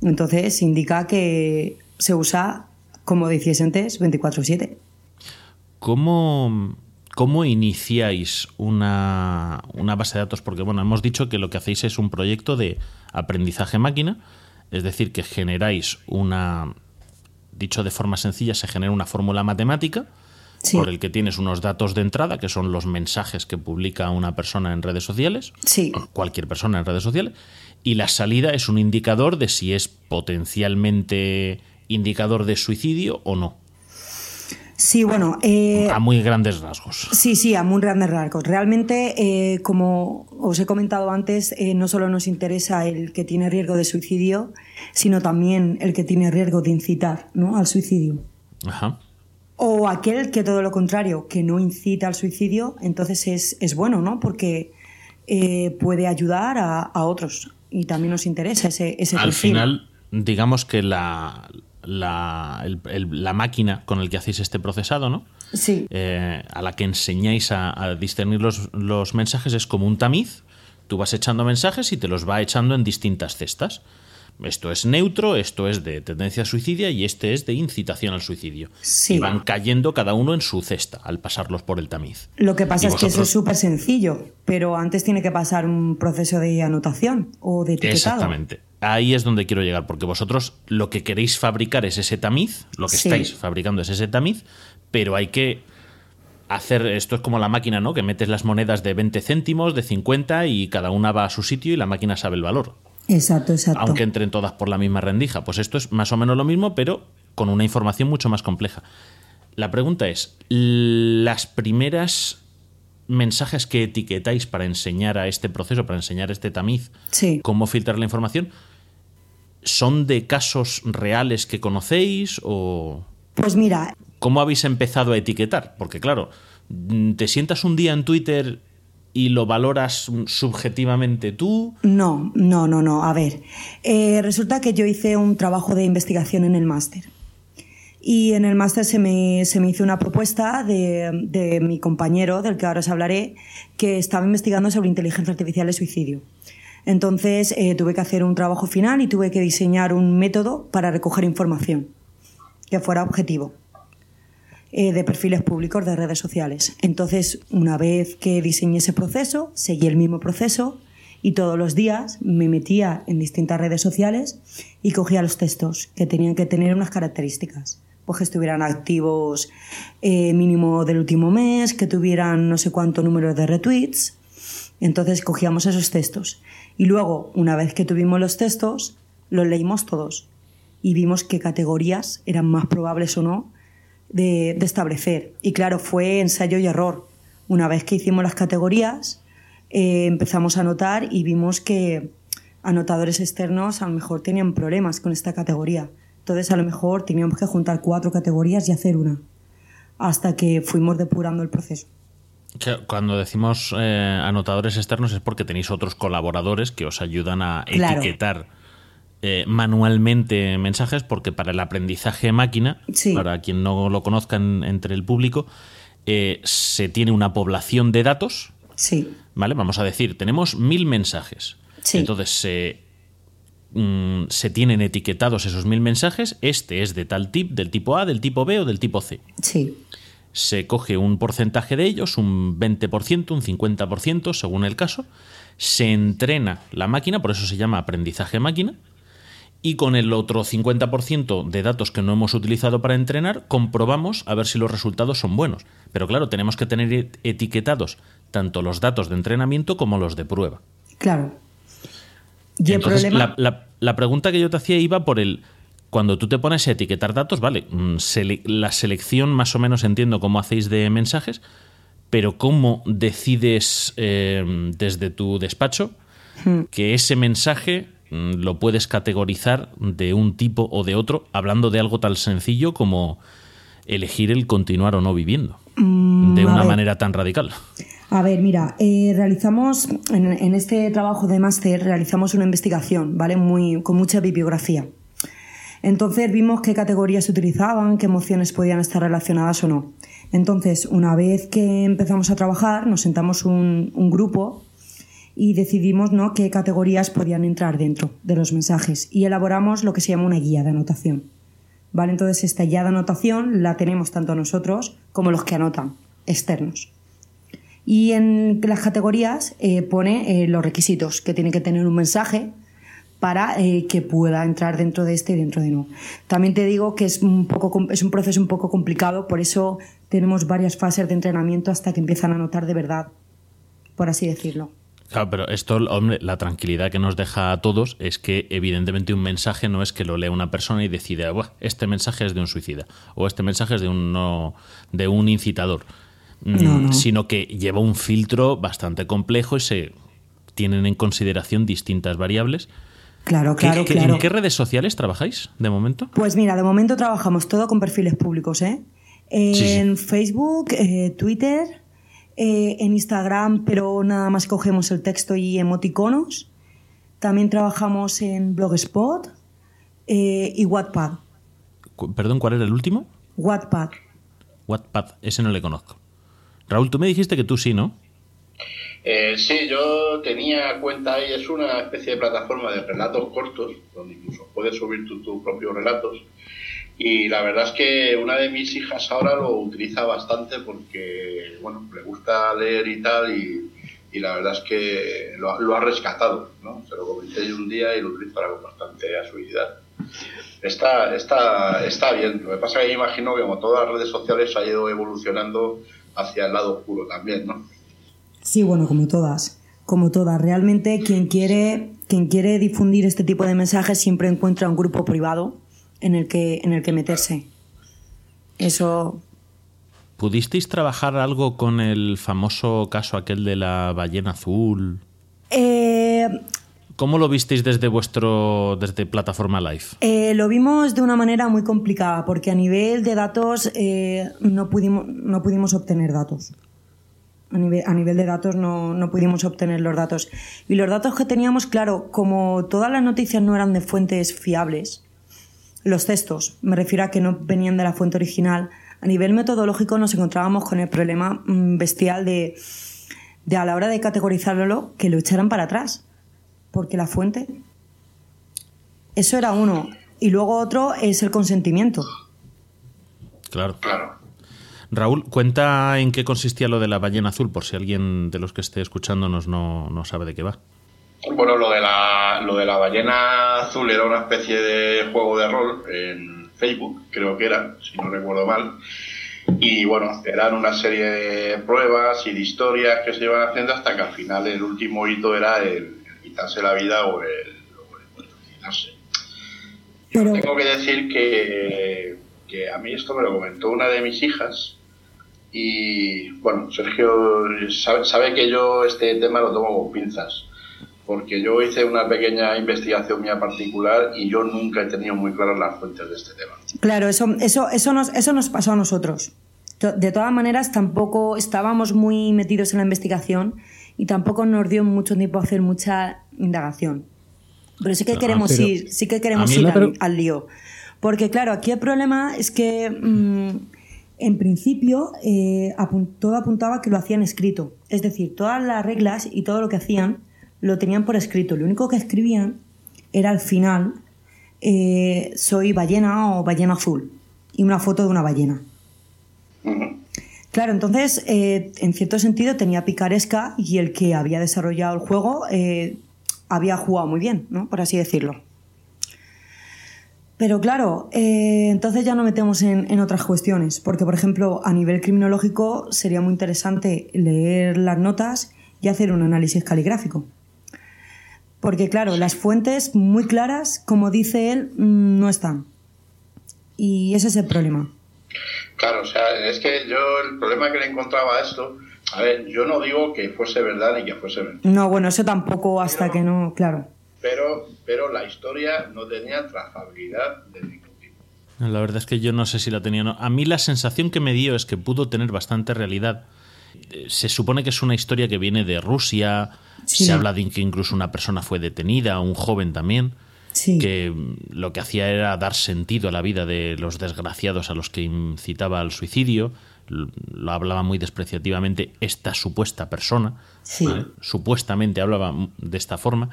Entonces indica que se usa, como decías antes, 24/7. ¿Cómo, ¿Cómo iniciáis una, una, base de datos? Porque bueno, hemos dicho que lo que hacéis es un proyecto de aprendizaje máquina, es decir, que generáis una, dicho de forma sencilla, se genera una fórmula matemática sí. por el que tienes unos datos de entrada, que son los mensajes que publica una persona en redes sociales, sí. cualquier persona en redes sociales, y la salida es un indicador de si es potencialmente indicador de suicidio o no. Sí, bueno. Eh, a muy grandes rasgos. Sí, sí, a muy grandes rasgos. Realmente, eh, como os he comentado antes, eh, no solo nos interesa el que tiene riesgo de suicidio, sino también el que tiene riesgo de incitar ¿no? al suicidio. Ajá. O aquel que todo lo contrario, que no incita al suicidio, entonces es, es bueno, ¿no? Porque eh, puede ayudar a, a, otros y también nos interesa ese, ese Al perfil. final, digamos que la, la, el, el, la, máquina con el que hacéis este procesado, ¿no? Sí. Eh, a la que enseñáis a, a discernir los, los, mensajes es como un tamiz. Tú vas echando mensajes y te los va echando en distintas cestas. Esto es neutro, esto es de tendencia suicidia y este es de incitación al suicidio. Sí. Y van cayendo cada uno en su cesta al pasarlos por el tamiz. Lo que pasa es vosotros... que eso es súper sencillo, pero antes tiene que pasar un proceso de anotación o de etiquetado. Exactamente. Ahí es donde quiero llegar, porque vosotros lo que queréis fabricar es ese tamiz, lo que sí. estáis fabricando es ese tamiz, pero hay que hacer, esto es como la máquina, ¿no? Que metes las monedas de 20 céntimos, de 50 y cada una va a su sitio y la máquina sabe el valor. Exacto, exacto. Aunque entren todas por la misma rendija. Pues esto es más o menos lo mismo, pero con una información mucho más compleja. La pregunta es, las primeras mensajes que etiquetáis para enseñar a este proceso, para enseñar este tamiz, sí. cómo filtrar la información, ¿son de casos reales que conocéis o...? Pues mira... ¿Cómo habéis empezado a etiquetar? Porque claro, te sientas un día en Twitter y lo valoras subjetivamente tú? No, no, no, no. A ver, eh, resulta que yo hice un trabajo de investigación en el máster. Y en el máster se me, se me hizo una propuesta de, de, mi compañero, del que ahora os hablaré, que estaba investigando sobre inteligencia artificial y suicidio. Entonces eh, tuve que hacer un trabajo final y tuve que diseñar un método para recoger información que fuera objetivo eh, de perfiles públicos de redes sociales. Entonces, una vez que diseñé ese proceso, seguí el mismo proceso y todos los días me metía en distintas redes sociales y cogía los textos que tenían que tener unas características. Pues que estuvieran activos eh, mínimo del último mes, que tuvieran no sé cuánto número de retweets. Entonces cogíamos esos textos. Y luego, una vez que tuvimos los textos, los leímos todos y vimos qué categorías eran más probables o no de, de, establecer. Y claro, fue ensayo y error. Una vez que hicimos las categorías, eh, empezamos a notar y vimos que anotadores externos a lo mejor tenían problemas con esta categoría. Entonces a lo mejor teníamos que juntar cuatro categorías y hacer una, hasta que fuimos depurando el proceso. Cuando decimos eh, anotadores externos es porque tenéis otros colaboradores que os ayudan a claro. etiquetar eh, manualmente mensajes porque para el aprendizaje máquina, sí. para quien no lo conozca en, entre el público, eh, se tiene una población de datos. Sí. ¿Vale? Vamos a decir, tenemos mil mensajes. Sí. Entonces se, mm, se tienen etiquetados esos mil mensajes. Este es de tal tip, del tipo A, del tipo B o del tipo C. Sí. Se coge un porcentaje de ellos, un 20%, un 50%, según el caso. Se entrena la máquina, por eso se llama aprendizaje máquina y con el otro 50% de datos que no hemos utilizado para entrenar, comprobamos a ver si los resultados son buenos. Pero claro, tenemos que tener etiquetados tanto los datos de entrenamiento como los de prueba. Claro. Y Entonces, el problema... la, la, la, pregunta que yo te hacía iba por el cuando tú te pones a etiquetar datos, vale, mm, la selección más o menos entiendo cómo hacéis de mensajes, pero cómo decides eh, desde tu despacho hmm. que ese mensaje lo puedes categorizar de un tipo o de otro, hablando de algo tan sencillo como elegir el continuar o no viviendo, mm, de una manera tan radical. A ver, mira, eh, realizamos en, este trabajo de máster realizamos una investigación, ¿vale? Muy, con mucha bibliografía. Entonces vimos qué categorías se utilizaban, qué emociones podían estar relacionadas o no. Entonces, una vez que empezamos a trabajar, nos sentamos un, grupo y decidimos ¿no? qué categorías podían entrar dentro de los mensajes y elaboramos lo que se llama una guía de anotación. ¿Vale? Entonces, esta guía de anotación la tenemos tanto nosotros como los que anotan, externos. Y en las categorías eh, pone eh, los requisitos que tiene que tener un mensaje, para eh, que pueda entrar dentro de este y dentro de no. También te digo que es un, poco, es un proceso un poco complicado, por eso tenemos varias fases de entrenamiento hasta que empiezan a notar de verdad, por así decirlo. Claro, pero esto, hombre, la tranquilidad que nos deja a todos es que evidentemente un mensaje no es que lo lea una persona y decida, este mensaje es de un suicida o este mensaje es de un, no, de un incitador, mm, sino que lleva un filtro bastante complejo y se tienen en consideración distintas variables Claro, claro, claro. ¿En qué redes sociales trabajáis de momento? Pues mira, de momento trabajamos todo con perfiles públicos, ¿eh? En Facebook, eh, Twitter, eh, en Instagram, pero nada más cogemos el texto y emoticonos. También trabajamos en Blogspot eh, y Wattpad. Perdón, ¿cuál era el último? Wattpad. Wattpad, ese no le conozco. Raúl, tú me dijiste que tú sí, ¿no? Eh, sí, yo tenía cuenta ahí, es una especie de plataforma de relatos cortos, donde incluso puedes subir tus propios relatos. Y la verdad es que una de mis hijas ahora lo utiliza bastante porque, bueno, le gusta leer y tal, y, la verdad es que lo, ha rescatado, ¿no? Se lo comenté un día y lo utiliza con bastante asiduidad. Está, está, está bien. Lo que pasa es que yo imagino que como todas las redes sociales ha ido evolucionando hacia el lado oscuro también, ¿no? Sí, bueno, como todas, como todas. Realmente quien quiere, quien quiere difundir este tipo de mensajes siempre encuentra un grupo privado en el que, en el que meterse. Eso. ¿Pudisteis trabajar algo con el famoso caso aquel de la ballena azul? Eh, ¿Cómo lo visteis desde vuestro desde plataforma live? Eh, lo vimos de una manera muy complicada porque a nivel de datos eh, no, pudimos, no pudimos obtener datos a nivel, de datos no, no, pudimos obtener los datos. Y los datos que teníamos, claro, como todas las noticias no eran de fuentes fiables, los textos, me refiero a que no venían de la fuente original, a nivel metodológico nos encontrábamos con el problema mm, bestial de, de a la hora de categorizarlo, que lo echaran para atrás. Porque la fuente... Eso era uno. Y luego otro es el consentimiento. Claro. Claro. Raúl, cuenta en qué consistía lo de la ballena azul, por si alguien de los que esté escuchándonos no, no sabe de qué va. Bueno, lo de, la, lo de la ballena azul era una especie de juego de rol en Facebook, creo que era, si no recuerdo mal. Y bueno, eran una serie de pruebas y de historias que se iban haciendo hasta que al final el último hito era el, quitarse la vida o el, o Tengo que decir que, que a mí esto me lo comentó una de mis hijas y bueno, Sergio sabe, que yo este tema lo tomo con pinzas, porque yo hice una pequeña investigación mía particular y yo nunca he tenido muy claras las fuentes de este tema. Claro, eso, eso, eso, nos, eso nos pasó a nosotros. De todas maneras, tampoco estábamos muy metidos en la investigación y tampoco nos dio mucho tiempo a hacer mucha indagación. Pero sí que ah, queremos ir, sí que queremos ir al, lío. Porque claro, aquí el problema es que mm, en principio, eh, todo apuntaba que lo hacían escrito. Es decir, todas las reglas y todo lo que hacían lo tenían por escrito. Lo único que escribían era al final, eh, soy ballena o ballena azul. Y una foto de una ballena. Claro, entonces, eh, en cierto sentido, tenía picaresca y el que había desarrollado el juego había jugado muy bien, ¿no? Por así decirlo. Pero claro, eh, entonces ya no metemos en, otras cuestiones, porque por ejemplo a nivel criminológico sería muy interesante leer las notas y hacer un análisis caligráfico. Porque claro, las fuentes muy claras, como dice él, mm, no están. Y ese es el problema. Claro, o sea, es que yo el problema que le encontraba a esto, a ver, yo no digo que fuese verdad ni que fuese mentira. No, bueno, eso tampoco hasta que no, claro. Pero, pero la historia no tenía trazabilidad de ningún tipo. La verdad es que yo no sé si la tenía o no. A mí la sensación que me dio es que pudo tener bastante realidad. Eh, Se supone que es una historia que viene de Rusia. Sí. Se habla de que incluso una persona fue detenida, un joven también. Sí. que lo que hacía era dar sentido a la vida de los desgraciados a los que incitaba al suicidio. Lo hablaba muy despreciativamente esta supuesta persona. Sí. ¿vale? Supuestamente hablaba de esta forma.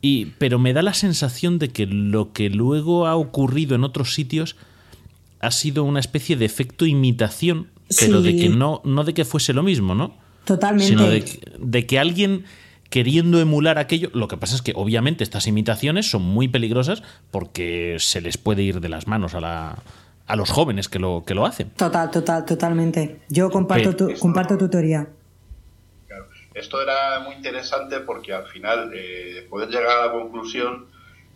Y, pero me da la sensación de que lo que luego ha ocurrido en otros sitios ha sido una especie de efecto imitación, pero Sí. de que no, no de que fuese lo mismo, ¿no? Totalmente. sino de, de que alguien queriendo emular aquello, lo que pasa es que obviamente estas imitaciones son muy peligrosas porque se les puede ir de las manos a, la, a los jóvenes que lo, que lo hacen. Total, total, totalmente. Yo comparto Pero- tu, comparto tu teoría. Claro. Esto era muy interesante porque al final eh, puedes llegar a la conclusión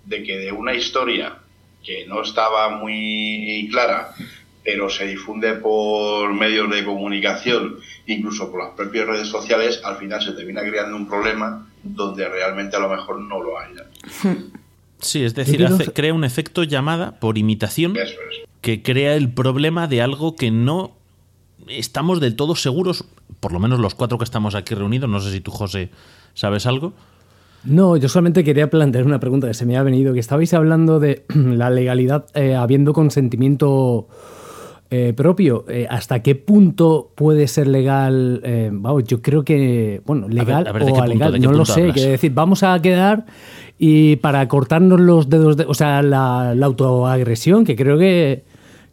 de que de una historia que no estaba muy clara, pero se difunde por medios de comunicación, incluso por las propias redes sociales, al final se termina creando un problema donde realmente a lo mejor no lo haya. [laughs] Sí, es decir, hace- crea un efecto llamada por imitación es. que crea el problema de algo que no estamos del todo seguros, por lo menos los cuatro que estamos aquí reunidos, no sé si tú, José, sabes algo. No, yo solamente quería plantear una pregunta que se me ha venido, que estabais hablando de [clears throat] la legalidad eh, habiendo consentimiento eh, propio. Eh, ¿Hasta qué punto puede ser legal? eh, vamos, yo creo que, bueno, legal a ver, ¿de o qué punto- alegal, no lo sé. Quiero decir, vamos a quedar y para cortarnos los dedos, de- o sea, la, la autoagresión, que creo que,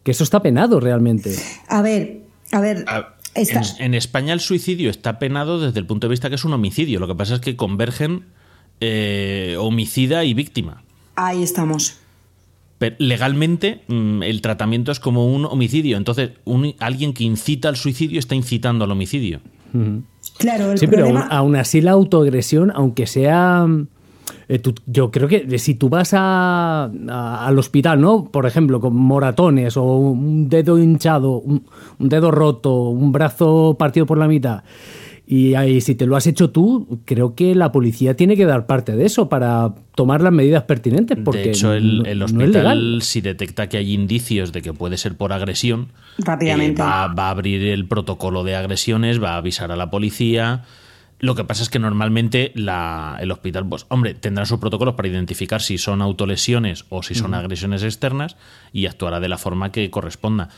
que eso está penado realmente. A ver, a ver. A- En, en España el suicidio está penado desde el punto de vista que es un homicidio. Lo que pasa es que convergen eh, homicida y víctima. Ahí estamos. Pero legalmente mm, el tratamiento es como un homicidio. Entonces, un- alguien que incita al suicidio está incitando al homicidio. Claro, el Sí, pero aún, así la autoagresión, aunque sea... eh, tú- yo creo que si tú vas a- a- al hospital, ¿no? Por ejemplo, con moratones o un dedo hinchado, un, un dedo roto, un brazo partido por la mitad, y ahí, si te lo has hecho tú, creo que la policía tiene que dar parte de eso para tomar las medidas pertinentes. Porque de hecho, el, hospital, legal. si detecta que hay indicios de que puede ser por agresión, Rápidamente. eh, va, va a abrir el protocolo de agresiones, va a avisar a la policía. Lo que pasa es que normalmente la- el hospital, pues, hombre, tendrá sus protocolos para identificar si son autolesiones o si son agresiones externas y actuará de la forma que corresponda.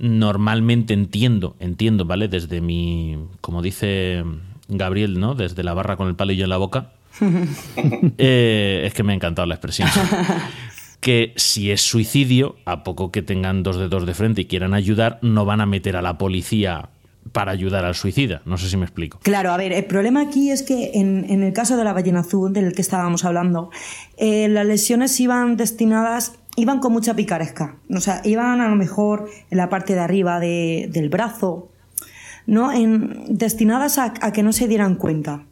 Normalmente entiendo, entiendo, ¿vale? Desde mi, como dice Gabriel, ¿no? Desde la barra con el palillo en la boca. [laughs] Eh, es que me ha encantado la expresión. [laughs] que si es suicidio, a poco que tengan dos dedos de frente y quieran ayudar, no van a meter a la policía para ayudar al suicida. No sé si me explico. Claro, a ver, el problema aquí es que en, en el caso de la ballena azul, del que estábamos hablando, eh, las lesiones iban destinadas, iban con mucha picaresca. O sea, iban a lo mejor en la parte de arriba de- del brazo, ¿no? En, destinadas a, a que no se dieran cuenta.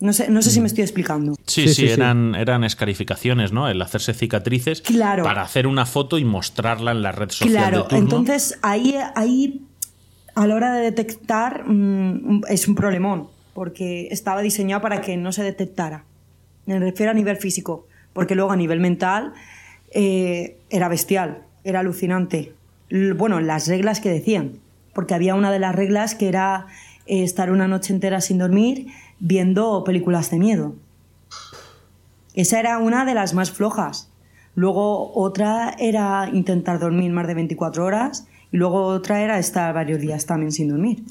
No sé, no sé si me estoy explicando. Sí, Sí, sí, sí, sí. eran, eran escarificaciones, ¿no? El hacerse cicatrices Claro. para hacer una foto y mostrarla en la red social Claro, de turno. entonces ahí, ahí a la hora de detectar mm, es un problemón, porque estaba diseñado para que no se detectara. Me refiero a nivel físico, porque luego a nivel mental eh, era bestial, era alucinante. Bueno, las reglas que decían, porque había una de las reglas que era eh, estar una noche entera sin dormir viendo películas de miedo. Esa era una de las más flojas. Luego otra era intentar dormir más de 24 horas y luego otra era estar varios días también sin dormir.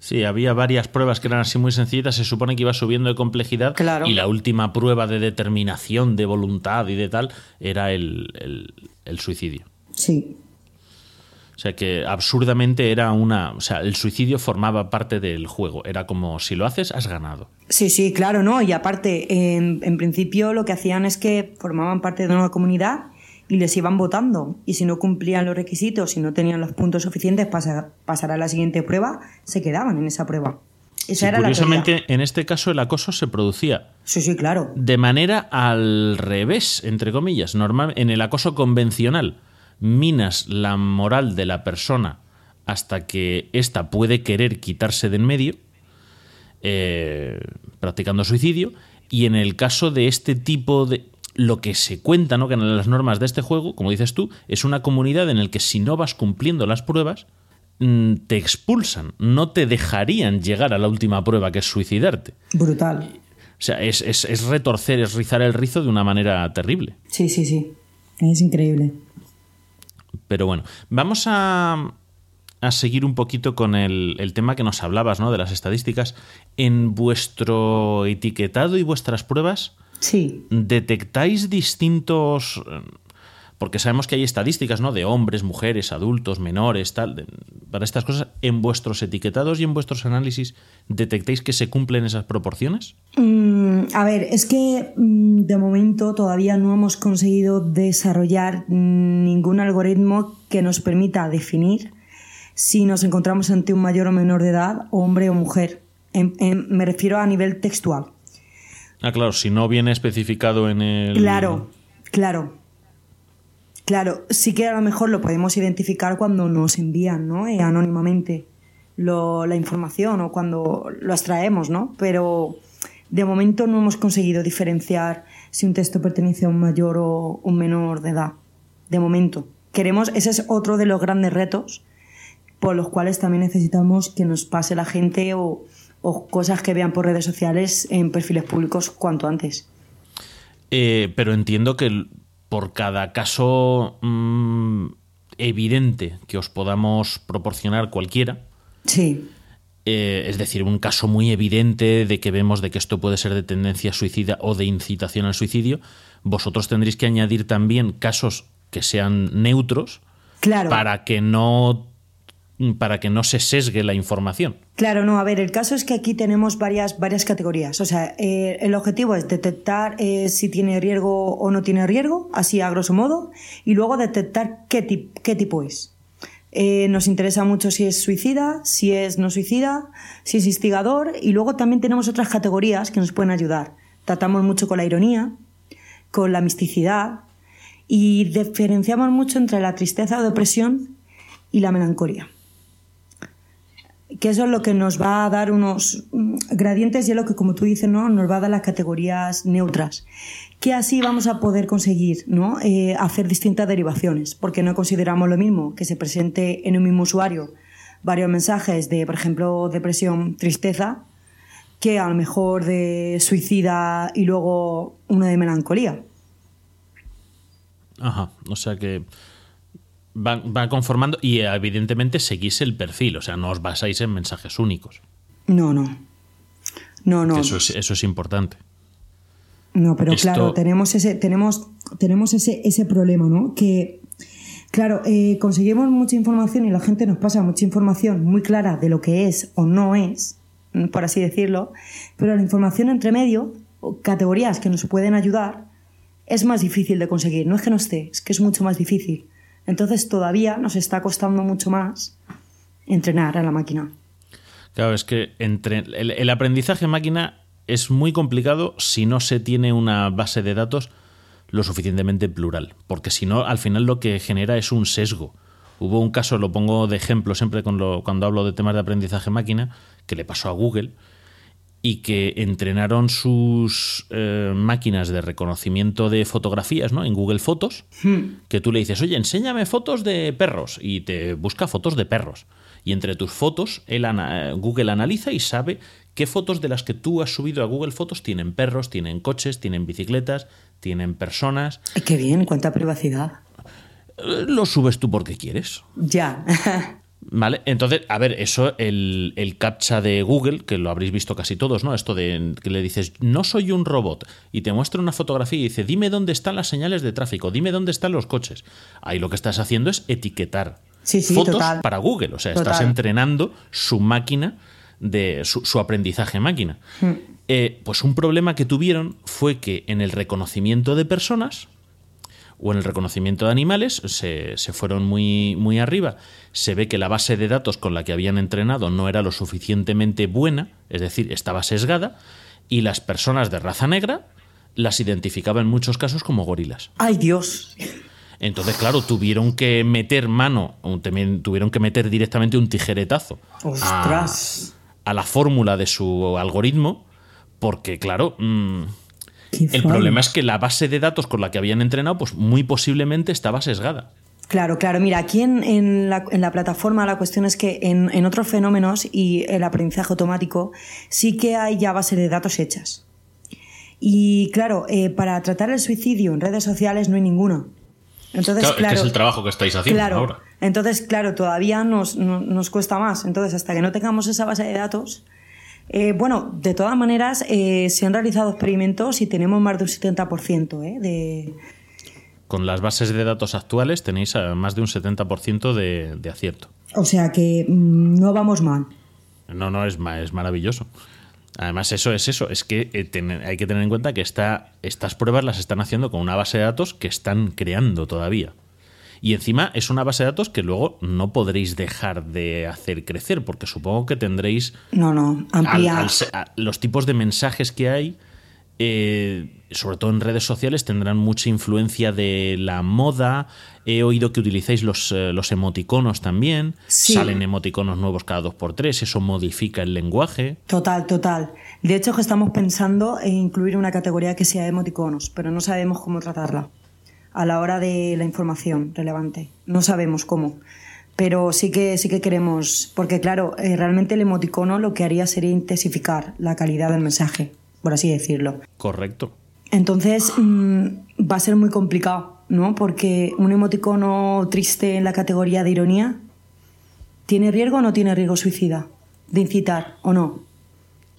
Sí, había varias pruebas que eran así muy sencillitas, se supone que iba subiendo de complejidad Claro. y la última prueba de determinación, de voluntad y de tal era el, el- el suicidio. Sí. O sea que absurdamente era una... O sea, el suicidio formaba parte del juego. Era como, si lo haces, has ganado. Sí, sí, claro, ¿no? Y aparte, en, en principio lo que hacían es que formaban parte de una comunidad y les iban votando. Y si no cumplían los requisitos, si no tenían los puntos suficientes para pasar a la siguiente prueba, se quedaban en esa prueba. Esa Sí, era curiosamente, en este caso el acoso se producía Sí, sí, claro. de manera al revés, entre comillas, normal, en el acoso convencional. minas la moral de la persona hasta que ésta puede querer quitarse de en medio, eh, practicando suicidio, y en el caso de este tipo de... Lo que se cuenta, ¿no? que en las normas de este juego, como dices tú, es una comunidad en la que si no vas cumpliendo las pruebas, mm, te expulsan, no te dejarían llegar a la última prueba, que es suicidarte. Brutal. O sea, es, es, es retorcer, es rizar el rizo de una manera terrible. Sí, sí, sí. Es increíble. Pero bueno, vamos a, a seguir un poquito con el, el, tema que nos hablabas, ¿no? De las estadísticas. En vuestro etiquetado y vuestras pruebas, Sí. ¿detectáis distintos... Porque sabemos que hay estadísticas, ¿no? De hombres, mujeres, adultos, menores, tal. de- para estas cosas, ¿en vuestros etiquetados y en vuestros análisis detectáis que se cumplen esas proporciones? Mm, a ver, es que mm, de momento todavía no hemos conseguido desarrollar mm, ningún algoritmo que nos permita definir si nos encontramos ante un mayor o menor de edad, hombre o mujer. En- en- me refiero a nivel textual. Ah, claro, si no viene especificado en el... Claro, claro. Claro, sí que a lo mejor lo podemos identificar cuando nos envían, ¿no? Eh, anónimamente lo- la información o cuando lo extraemos, ¿no? Pero de momento no hemos conseguido diferenciar si un texto pertenece a un mayor o un menor de edad. De momento. Queremos, ese es otro de los grandes retos por los cuales también necesitamos que nos pase la gente o, o cosas que vean por redes sociales en perfiles públicos cuanto antes. Eh, pero entiendo que por cada caso mm, evidente que os podamos proporcionar cualquiera, Sí, eh, es decir, un caso muy evidente de que vemos de que esto puede ser de tendencia suicida o de incitación al suicidio, vosotros tendréis que añadir también casos que sean neutros claro. para que no para que no se sesgue la información. Claro, no, a ver, el caso es que aquí tenemos varias, varias categorías. O sea, eh, el objetivo es detectar eh, si tiene riesgo o no tiene riesgo, así a grosso modo, y luego detectar qué, tip- qué tipo es. Eh, nos interesa mucho si es suicida, si es no suicida, si es instigador, y luego también tenemos otras categorías que nos pueden ayudar. Tratamos mucho con la ironía, con la misticidad, y diferenciamos mucho entre la tristeza o depresión y la melancolía que eso es lo que nos va a dar unos mm, gradientes y es lo que, como tú dices, ¿no? nos va a dar las categorías neutras. Que así vamos a poder conseguir ¿no? Eh, hacer distintas derivaciones, porque no consideramos lo mismo que se presente en un mismo usuario varios mensajes de, por ejemplo, depresión, tristeza, que a lo mejor de suicida y luego uno de melancolía. Ajá, o sea que va, va conformando y evidentemente seguís el perfil, o sea, no os basáis en mensajes únicos. No, no. No, no. Eso, es, eso es importante. No, pero Esto- claro, tenemos ese, tenemos, tenemos ese, ese problema, ¿no? Que, claro, eh, conseguimos mucha información y la gente nos pasa mucha información muy clara de lo que es o no es, por así decirlo, pero la información entre medio, o categorías que nos pueden ayudar, es más difícil de conseguir. No es que no esté, es que es mucho más difícil. Entonces todavía nos está costando mucho más entrenar a la máquina. Claro, es que entre el, aprendizaje máquina es muy complicado si no se tiene una base de datos lo suficientemente plural, porque si no, al final lo que genera es un sesgo. Hubo un caso, lo pongo de ejemplo siempre cuando hablo de temas de aprendizaje máquina, que le pasó a Google y que entrenaron sus eh, máquinas de reconocimiento de fotografías ¿no? en Google Fotos, que tú le dices, oye, enséñame fotos de perros y te busca fotos de perros. Y entre tus fotos, él ana- Google analiza y sabe qué fotos de las que tú has subido a Google Fotos tienen perros, tienen coches, tienen bicicletas, tienen personas. Ay, Qué bien, cuánta privacidad. Eh, Lo subes tú porque quieres. Ya. [laughs] Vale, entonces, a ver, eso, el, el captcha de Google, que lo habréis visto casi todos, ¿no? Esto de que le dices, no soy un robot, y te muestra una fotografía y dice, dime dónde están las señales de tráfico, dime dónde están los coches. Ahí lo que estás haciendo es etiquetar Sí, sí, fotos total. para Google, o sea, estás entrenando su máquina de su, su aprendizaje máquina. Hmm. Eh, pues un problema que tuvieron fue que en el reconocimiento de personas, o en el reconocimiento de animales se, se fueron muy, muy arriba. Se ve que la base de datos con la que habían entrenado no era lo suficientemente buena, es decir, estaba sesgada, y las personas de raza negra las identificaba en muchos casos como gorilas. Ay, Dios. Entonces, claro, tuvieron que meter mano, también tuvieron que meter directamente un tijeretazo ¡Ostras! a, a la fórmula de su algoritmo, porque, claro, mm, el problema es que la base de datos con la que habían entrenado, pues muy posiblemente estaba sesgada. Claro, claro. Mira, aquí en, en la, en la plataforma la cuestión es que en, en otros fenómenos y el aprendizaje automático sí que hay ya bases de datos hechas. Y claro, eh, para tratar el suicidio en redes sociales no hay ninguna. Entonces, Claro, es que claro, es el trabajo que estáis haciendo claro. ahora. Entonces, claro, todavía nos, no- nos cuesta más. Entonces, hasta que no tengamos esa base de datos, eh, bueno, de todas maneras, eh, se han realizado experimentos y tenemos más de un 70% ¿eh? de, Con las bases de datos actuales tenéis eh, más de un 70% de, de acierto. O sea que mm, no vamos mal. No, no, es, es maravilloso. Además, eso es eso, es que hay que tener en cuenta que esta, estas pruebas las están haciendo con una base de datos que están creando todavía. Y encima es una base de datos que luego no podréis dejar de hacer crecer, porque supongo que tendréis No, no, ampliar. al los tipos de mensajes que hay, eh, sobre todo en redes sociales, tendrán mucha influencia de la moda. He oído que utilizáis los, eh, los emoticonos también. Sí. Salen emoticonos nuevos cada dos por tres. Eso modifica el lenguaje. Total, total. De hecho, que estamos pensando en incluir una categoría que sea emoticonos, pero no sabemos cómo tratarla a la hora de la información relevante. No sabemos cómo. Pero sí que, sí que queremos, porque claro, eh, realmente el emoticono lo que haría sería intensificar la calidad del mensaje, por así decirlo. Correcto. Entonces mm, va a ser muy complicado, ¿no? Porque un emoticono triste en la categoría de ironía, ¿tiene riesgo o no tiene riesgo suicida? De incitar o no.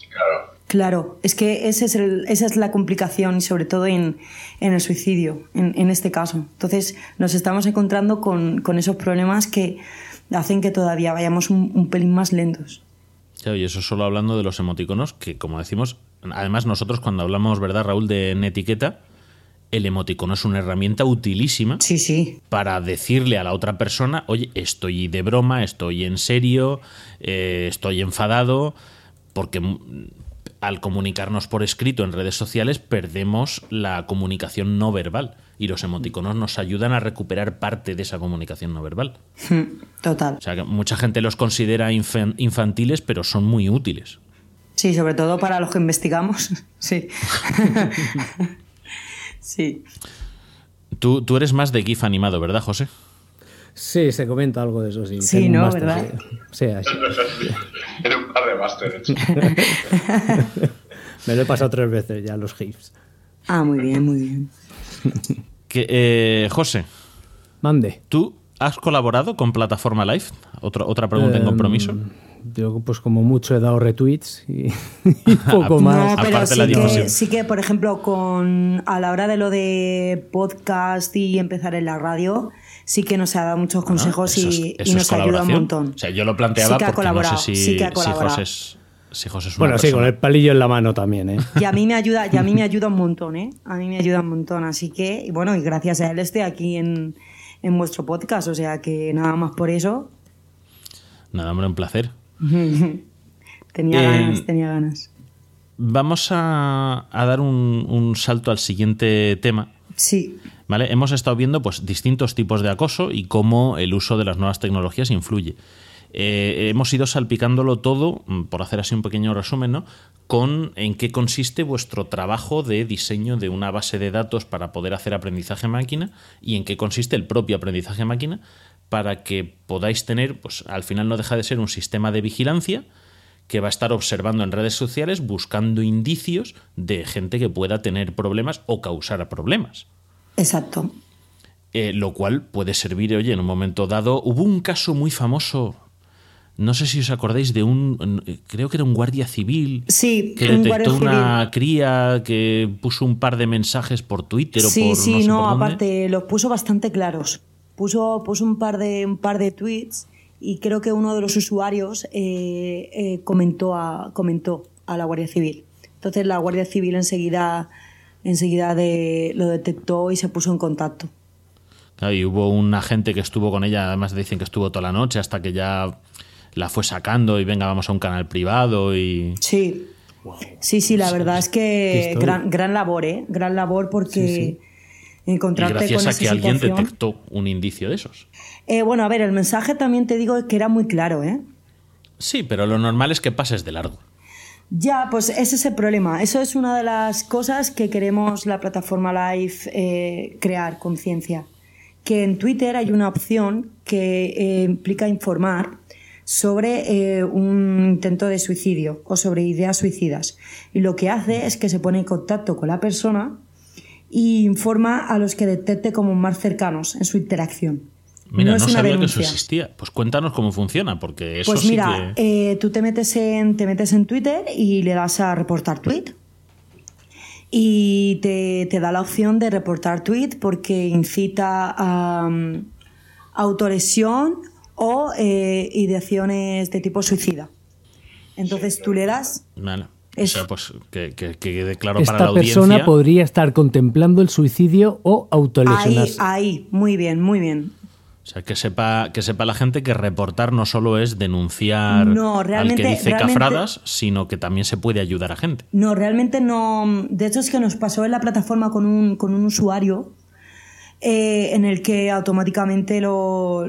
Claro. Claro, es que ese es el- esa es la complicación y sobre todo en, en el suicidio, en, en este caso. Entonces nos estamos encontrando con, con esos problemas que hacen que todavía vayamos un, un pelín más lentos. Claro, y eso solo hablando de los emoticonos, que como decimos, además nosotros cuando hablamos, ¿verdad, Raúl, de etiqueta, el emoticono es una herramienta utilísima Sí, sí, para decirle a la otra persona, oye, estoy de broma, estoy en serio, eh, estoy enfadado, porque al comunicarnos por escrito en redes sociales perdemos la comunicación no verbal y los emoticonos nos ayudan a recuperar parte de esa comunicación no verbal. [laughs] total. O sea, que mucha gente los considera infan- infantiles, pero son muy útiles. Sí, sobre todo para los que investigamos. [laughs] Sí. [laughs] sí. Tú, tú eres más de GIF animado, ¿verdad, José? Sí, se comenta algo de eso, sí. Sí, Tengo ¿no? ¿Verdad? Sí, Sí, así. [laughs] Tiene un par de másteres. [laughs] Me lo he pasado tres veces ya los GIFs. Ah, muy bien, muy bien. [laughs] Que, eh, José, Mande. ¿tú has colaborado con Plataforma Live? Otra, otra pregunta en Em, compromiso. Yo, pues como mucho he dado retweets y, [laughs] y [laughs] poco más. No, pero Aparte sí la que, sí que, por ejemplo, con a la hora de lo de podcast y empezar en la radio, sí que nos ha dado muchos consejos Ah, Eso es- y, y eso es nos ayuda un montón. O sea, yo lo planteaba Sí que ha porque no colaborado, sé si, sí que ha si colaborado. José es, si José es una Bueno, sí, con el palillo en la mano también, ¿eh? Y a mí me ayuda, y a mí me [laughs] ayuda un montón, ¿eh? A mí me ayuda un montón. Así que, y bueno, y gracias a él estoy aquí en, en vuestro podcast. O sea que nada más por eso. Nada, hombre, un placer. [laughs] Tenía Eh, ganas, tenía ganas. Vamos a, a dar un, un salto al siguiente tema. Sí, ¿Vale? Hemos estado viendo pues, distintos tipos de acoso y cómo el uso de las nuevas tecnologías influye. Eh, hemos ido salpicándolo todo, mm, por hacer así un pequeño resumen, ¿no? con en qué consiste vuestro trabajo de diseño de una base de datos para poder hacer aprendizaje máquina y en qué consiste el propio aprendizaje máquina para que podáis tener, pues al final no deja de ser un sistema de vigilancia que va a estar observando en redes sociales buscando indicios de gente que pueda tener problemas o causar problemas. exacto. Eh, lo cual puede servir, oye, en un momento dado. Hubo un caso muy famoso, no sé si os acordáis de un, creo que era un guardia civil, Sí, que detectó una cría que puso un par de mensajes por Twitter o Sí, por sí, no sé no, por dónde. aparte los puso bastante claros. Puso, puso un, par de, un par de tweets y creo que uno de los usuarios eh, eh, comentó, a, comentó a la Guardia Civil. Entonces la Guardia Civil enseguida, enseguida de, lo detectó y se puso en contacto. Claro, y hubo un agente que estuvo con ella, además dicen que estuvo toda la noche hasta que ya la fue sacando y venga, vamos a un canal privado y... Sí. Sí, sí, la verdad es que gran, gran labor, ¿eh? Gran labor porque encontrarte y gracias con a esa que alguien detectó un indicio de esos. Eh, bueno, a ver, el mensaje también te digo que era muy claro, ¿eh? Sí, pero lo normal es que pases de largo. Ya, pues ese es el problema. Eso es una de las cosas que queremos la plataforma Live eh, crear, conciencia. Que en Twitter hay una opción que eh, implica informar sobre eh, un intento de suicidio o sobre ideas suicidas. Y lo que hace es que se pone en contacto con la persona y informa a los que detecte como más cercanos en su interacción. Mira, no, es una sabía que eso denuncia. existía. Pues cuéntanos cómo funciona, porque eso Pues sí mira, que... eh, tú te metes, en, te metes en Twitter y le das a reportar tweet. Y te, te da la opción de reportar tweet porque incita a um, autolesión o eh, ideaciones de tipo suicida. Entonces tú le das. Vale. O es- sea, pues que, que- que quede claro para la Esta audiencia. persona podría estar contemplando el suicidio o Ahí, autolesionarse. ahí, muy bien, muy bien. O sea, que sepa, que sepa la gente que reportar no solo es denunciar No, al realmente- que dice realmente- cafradas, sino que también se puede ayudar a gente. No, realmente no. De hecho, es que nos pasó en la plataforma con un, con un usuario eh, en el que automáticamente lo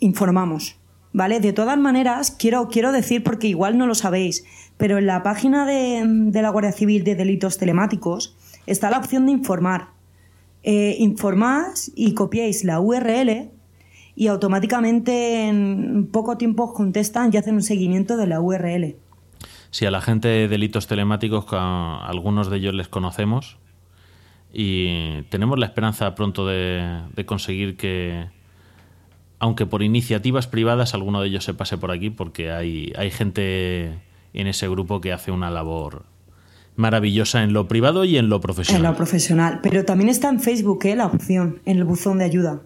informamos. ¿Vale? De todas maneras, quiero, quiero decir, porque igual no lo sabéis, pero en la página de, de la Guardia Civil de Delitos Telemáticos está la opción de informar. Eh, informáis y copiáis la URL y automáticamente en poco tiempo os contestan y hacen un seguimiento de la URL. Si a la gente de delitos telemáticos, a algunos de ellos les conocemos, y tenemos la esperanza pronto de conseguir que, aunque por iniciativas privadas, alguno de ellos se pase por aquí, porque hay, hay gente en ese grupo que hace una labor maravillosa en lo privado y en lo En profesional. lo profesional. Pero también está en Facebook ¿eh? la opción, en el buzón de ayuda.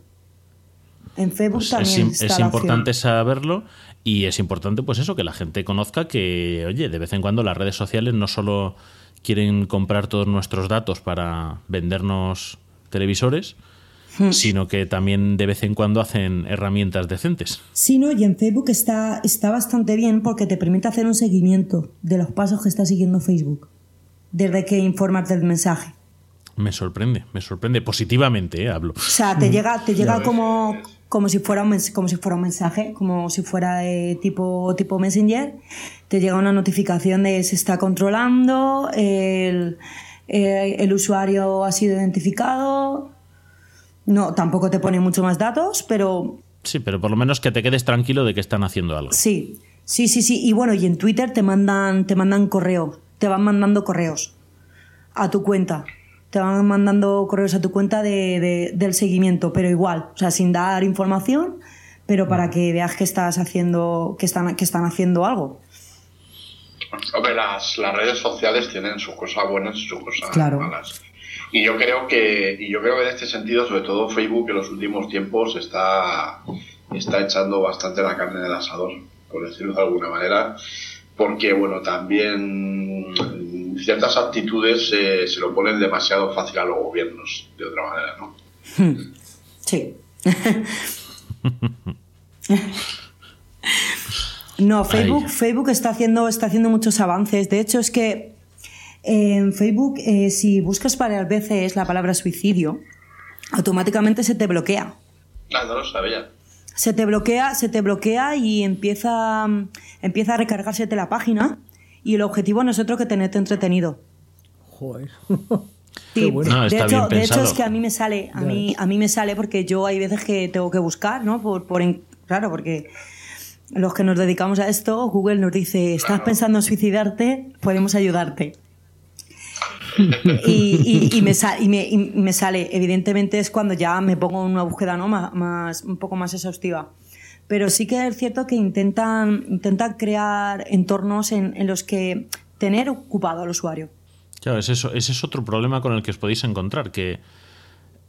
En Facebook Pues también es, está es la importante opción. saberlo y es importante pues eso que la gente conozca que oye de vez en cuando las redes sociales no solo quieren comprar todos nuestros datos para vendernos televisores Hmm. sino que también de vez en cuando hacen herramientas decentes Sí, no, y en Facebook está, está bastante bien porque te permite hacer un seguimiento de los pasos que está siguiendo Facebook. Desde que informas del mensaje. me sorprende me sorprende positivamente ¿eh? hablo O sea, te llega, te llega como, como, si fuera un, mens- como si fuera un mensaje, como si fuera eh, tipo, tipo Messenger. Te llega una notificación de se está controlando, el, eh, el usuario ha sido identificado. No, tampoco te pone mucho más datos, pero sí pero por lo menos que te quedes tranquilo de que están haciendo algo sí, sí, sí, sí. Y bueno, y en Twitter te mandan, te mandan correos, te van mandando correos a tu cuenta. Te van mandando correos a tu cuenta de, de- del seguimiento, pero igual, o sea, sin dar información, pero para que veas que estás haciendo, que están, que están haciendo algo. Hombre, las, las redes sociales tienen sus cosas buenas y sus cosas Claro. malas. Y yo creo que, y yo creo que en este sentido, sobre todo Facebook en los últimos tiempos está, está echando bastante la carne del asador, por decirlo de alguna manera, porque bueno, también ciertas actitudes eh, se lo ponen demasiado fácil a los gobiernos, de otra manera, ¿no? [laughs] Sí. [laughs] No, Facebook. Facebook está haciendo, está haciendo muchos avances. De hecho, es que en Facebook, eh, si buscas varias veces la palabra suicidio, automáticamente se te bloquea. Ah, no lo sabía. Se te bloquea, se te bloquea y empieza, empieza a recargársete la página. Y el objetivo no es otro que tenerte entretenido. Joder. [laughs] Sí, Qué bueno. No, de, hecho, de es que a mí me sale, a mí, a mí me sale porque yo hay veces que tengo que buscar, ¿no? Por, por en- claro, porque los que nos dedicamos a esto, Google nos dice, ¿estás pensando en suicidarte? Podemos ayudarte. Y, y- y me sa- y me- y me sale, evidentemente es cuando ya me pongo en una búsqueda ¿no? más, más- un poco más exhaustiva. Pero sí que es cierto que intentan, intentan crear entornos en, en los que tener ocupado al usuario. Claro, ese es, ese es otro problema con el que os podéis encontrar, que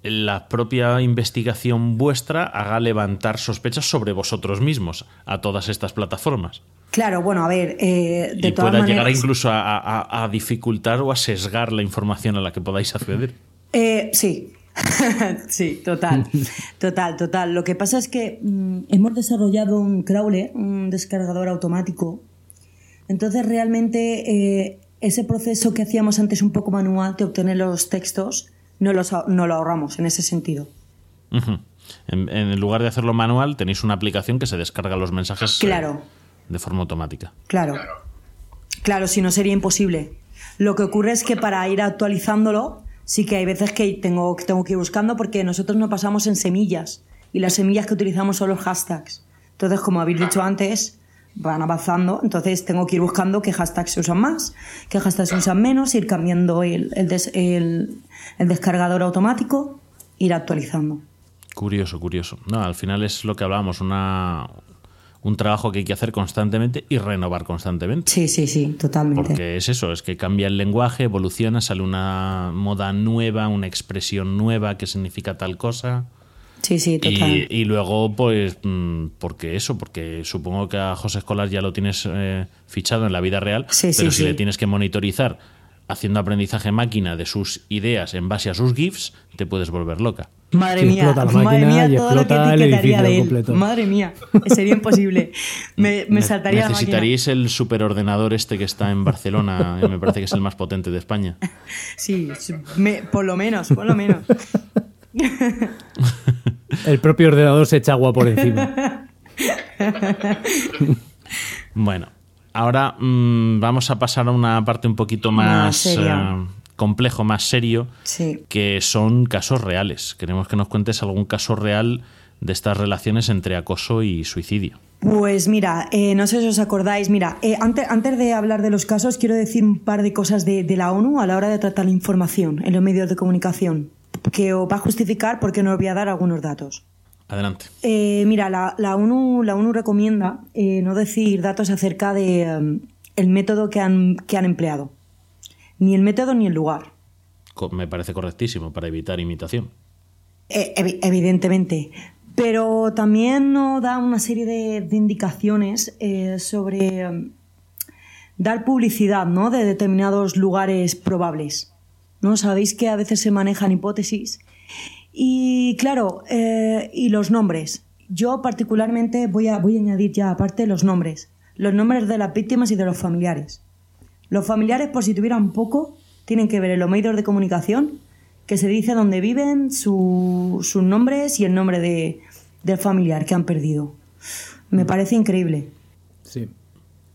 la propia investigación vuestra haga levantar sospechas sobre vosotros mismos a todas estas plataformas. Claro, bueno, a ver, eh, de y todas pueda maneras... llegar incluso a, a- a dificultar o a sesgar la información a la que podáis acceder. Eh, sí, [laughs] sí, total, total, total. Lo que pasa es que mm, hemos desarrollado un crawler, un descargador automático. Entonces, realmente, eh, ese proceso que hacíamos antes un poco manual de obtener los textos, no, los, no lo ahorramos en ese sentido. en, en, lugar de hacerlo manual, tenéis una aplicación que se descarga los mensajes eh, claro. de forma automática. Claro. Claro, si no sería imposible. Lo que ocurre es que para ir actualizándolo, sí que hay veces que tengo, tengo que ir buscando porque nosotros no pasamos en semillas y las semillas que utilizamos son los hashtags. Entonces, como habéis dicho antes, van avanzando, entonces tengo que ir buscando qué hashtags se usan más, qué hashtags se usan menos, ir cambiando el, el, el, descargador automático, ir actualizando. Curioso, curioso. No, al final es lo que hablábamos, una, un trabajo que hay que hacer constantemente y renovar constantemente. Sí, sí, sí, totalmente. Porque es eso, es que cambia el lenguaje, evoluciona, sale una moda nueva, una expresión nueva que significa tal cosa. Sí, sí, total. Y, luego, pues, mm, porque eso, porque supongo que a José Escolar ya lo tienes eh, fichado en la vida real, sí, pero sí, si le tienes que monitorizar haciendo aprendizaje máquina de sus ideas en base a sus GIFs, te puedes volver loca. Madre mía, madre mía, todo lo que etiquetaría de él. Completo. Madre mía, sería imposible. Me, me saltaría Necesitaríais el superordenador este que está en Barcelona, me parece que es el más potente de España. [laughs] Sí, me, por lo menos, por lo menos. El propio ordenador se echa agua por encima. [laughs] bueno, ahora mmm, vamos a pasar a una parte un poquito más uh, complejo, más serio, sí. que son casos reales. Queremos que nos cuentes algún caso real de estas relaciones entre acoso y suicidio. Pues mira, eh, no sé si os acordáis, mira, eh, antes, antes, de hablar de los casos, quiero decir un par de cosas de, de la ONU a la hora de tratar la información en los medios de comunicación que os va a justificar porque no os voy a dar algunos datos. Adelante. Eh, mira, la, la, ONU, la ONU recomienda eh, no decir datos acerca de um, el método que han, que han empleado. Ni el método ni el lugar. Me parece correctísimo para evitar imitación. Eh, ev evidentemente. Pero también nos da una serie de, de indicaciones eh, sobre um, dar publicidad ¿no? de determinados lugares probables. ¿No? Sabéis que a veces se manejan hipótesis. Y claro, eh, y los nombres. Yo particularmente voy a, voy a añadir ya aparte los nombres. Los nombres de las víctimas y de los familiares. Los familiares, por si tuvieran poco, tienen que ver en los medios de comunicación que se dice dónde viven, su, sus nombres y el nombre de, del familiar que han perdido. Me parece increíble. Sí.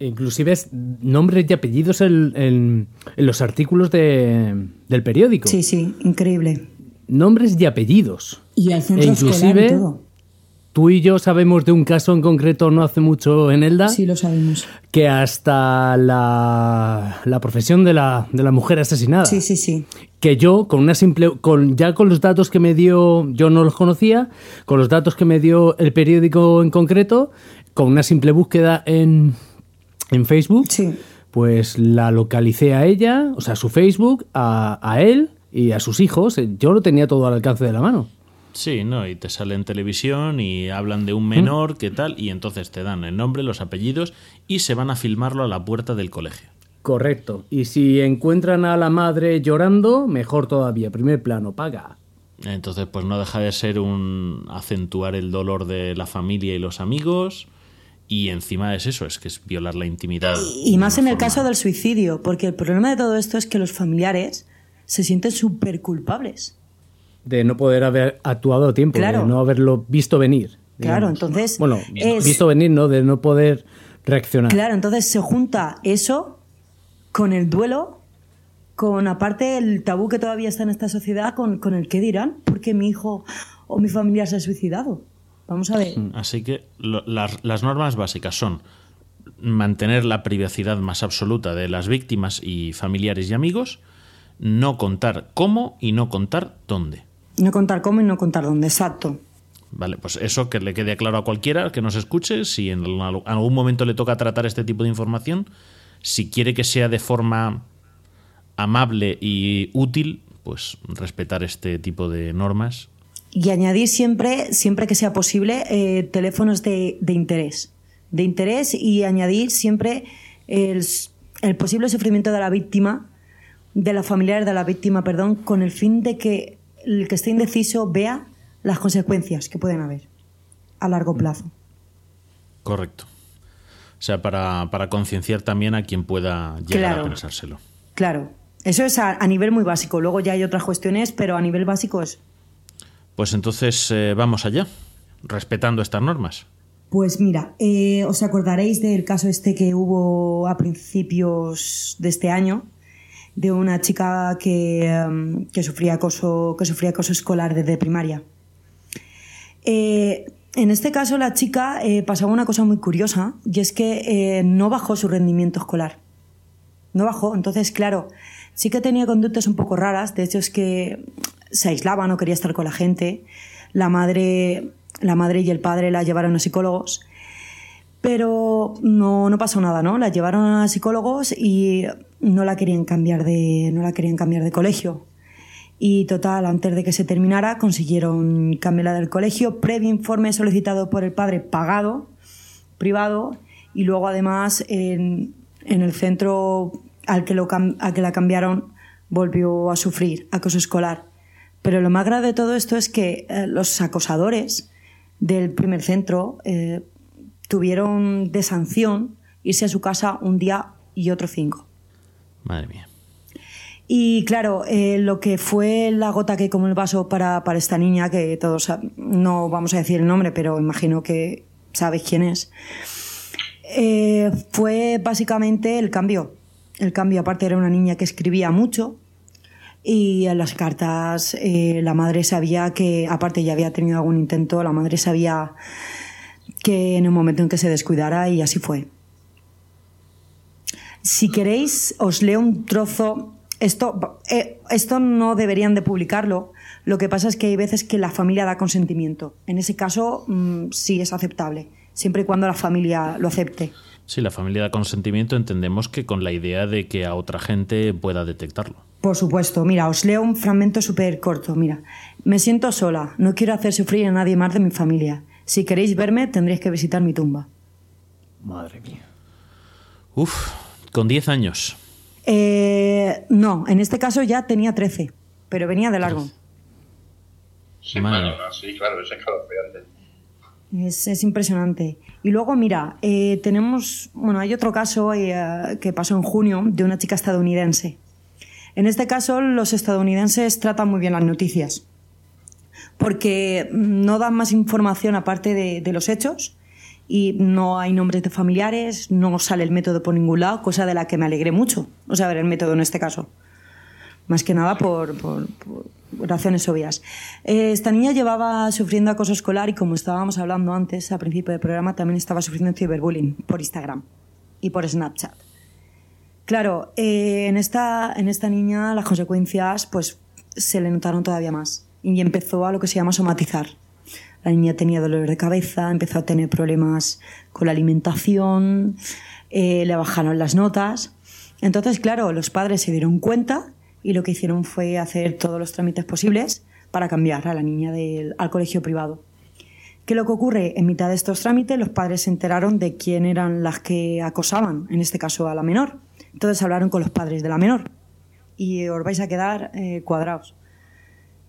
Inclusive es nombres y apellidos en, en, en los artículos de, del periódico. Sí, sí, increíble. Nombres y apellidos. Y el centro e inclusive, y todo. Tú y yo sabemos de un caso en concreto no hace mucho en Elda. Sí, lo sabemos. Que hasta la, la profesión de la, de la mujer asesinada. Sí, sí, sí. Que yo, con una simple. Con, ya con los datos que me dio. Yo no los conocía. Con los datos que me dio el periódico en concreto. Con una simple búsqueda en, en Facebook. Sí. Pues la localicé a ella, o sea, a su Facebook, a, a él y a sus hijos. Yo lo tenía todo al alcance de la mano. Sí, ¿no? Y te sale en televisión y hablan de un menor, ¿Mm? ¿qué tal? Y entonces te dan el nombre, los apellidos y se van a filmarlo a la puerta del colegio. Correcto. Y si encuentran a la madre llorando, mejor todavía. Primer plano, paga. Entonces, pues no deja de ser un acentuar el dolor de la familia y los amigos. Y encima es eso, es que es violar la intimidad. Y, y más en el caso del suicidio, porque el problema de todo esto es que los familiares se sienten súper culpables de no poder haber actuado a tiempo, claro. de no haberlo visto venir. Digamos. Claro, entonces. Bueno, es... visto venir, ¿no? De no poder reaccionar. Claro, entonces se junta eso con el duelo, con aparte el tabú que todavía está en esta sociedad, con, con el qué dirán, porque mi hijo o mi familia se ha suicidado. Vamos a ver. Así que lo, las, las normas básicas son mantener la privacidad más absoluta de las víctimas y familiares y amigos, no contar cómo y no contar dónde. No contar cómo y no contar dónde, exacto. Vale, pues eso que le quede claro a cualquiera que nos escuche, si en algún momento le toca tratar este tipo de información, si quiere que sea de forma amable y útil, pues respetar este tipo de normas. Y añadir siempre, siempre que sea posible, eh, teléfonos de, de, interés. De interés y añadir siempre el, el posible sufrimiento de la víctima, de los familiares de la víctima, perdón, con el fin de que el que esté indeciso vea las consecuencias que pueden haber a largo plazo. Correcto. O sea, para, para concienciar también a quien pueda llegar claro, a pensárselo. Claro. Eso es a, nivel muy básico. Luego ya hay otras cuestiones, pero a nivel básico es. Pues entonces eh, vamos allá, respetando estas normas. Pues mira, eh, os acordaréis del caso este que hubo a principios de este año, de una chica que, em, sufría, acoso, que sufría escolar desde primaria. Eh, en este caso, la chica pasaba una cosa muy curiosa, y es que no bajó su rendimiento escolar. No bajó. Entonces, claro, Sí que tenía conductas un poco raras, de hecho es que se aislaba, no quería estar con la gente. La madre, la madre y el padre la llevaron a psicólogos, pero no, no pasó nada, ¿no? La llevaron a psicólogos y no la querían cambiar de, no la querían cambiar de colegio. Y total, antes de que se terminara, consiguieron cambiarla del colegio, previo informe solicitado por el padre pagado, privado, y luego además en, en el centro al que, lo, que la cambiaron volvió a sufrir acoso escolar. Pero lo más grave de todo esto es que eh, los acosadores del primer centro eh, tuvieron de sanción irse a su casa un día y otro cinco. Madre mía. Y claro, eh, lo que fue la gota que como el vaso para, para, esta niña, que todos no vamos a decir el nombre, pero imagino que sabéis quién es, fue básicamente el cambio el cambio, aparte, era una niña que escribía mucho y en las cartas eh, la madre sabía que, aparte ya había tenido algún intento, la madre sabía que en el momento en que se descuidara y así fue. Si queréis, os leo un trozo. Esto, eh, esto no deberían de publicarlo. Lo que pasa es que hay veces que la familia da consentimiento. En ese caso, mm, sí es aceptable, siempre y cuando la familia lo acepte. Sí, la familia da consentimiento entendemos que con la idea de que a otra gente pueda detectarlo. Por supuesto, mira, os leo un fragmento súper corto. Mira, me siento sola, no quiero hacer sufrir a nadie más de mi familia. Si queréis verme, tendréis que visitar mi tumba. Madre mía. Uf, con 10 años. Eh, no, en este caso ya tenía 13, pero venía de largo. Sí, sí claro, es escalofriante. Es, impresionante. Y luego, mira, eh, tenemos, bueno, hay otro caso eh, que pasó en junio de una chica estadounidense. En este caso, los estadounidenses tratan muy bien las noticias, porque no dan más información aparte de, los hechos y no hay nombres de familiares, no sale el método por ningún lado, cosa de la que me alegré mucho, o sea, ver el método en este caso. Más que nada por razones obvias. Eh, esta niña llevaba sufriendo acoso escolar y como estábamos hablando antes, al principio del programa, también estaba sufriendo ciberbullying por Instagram y por Snapchat. Claro, eh, en, esta, en esta niña las consecuencias pues se le notaron todavía más y empezó a lo que se llama somatizar. La niña tenía dolor de cabeza, empezó a tener problemas con la alimentación, eh, le bajaron las notas. Entonces, claro, los padres se dieron cuenta y lo que hicieron fue hacer todos los trámites posibles para cambiar a la niña del, al colegio privado. ¿Qué lo que ocurre? En mitad de estos trámites los padres se enteraron de quién eran las que acosaban, en este caso a la menor. Entonces hablaron con los padres de la menor y os vais a quedar eh, cuadrados.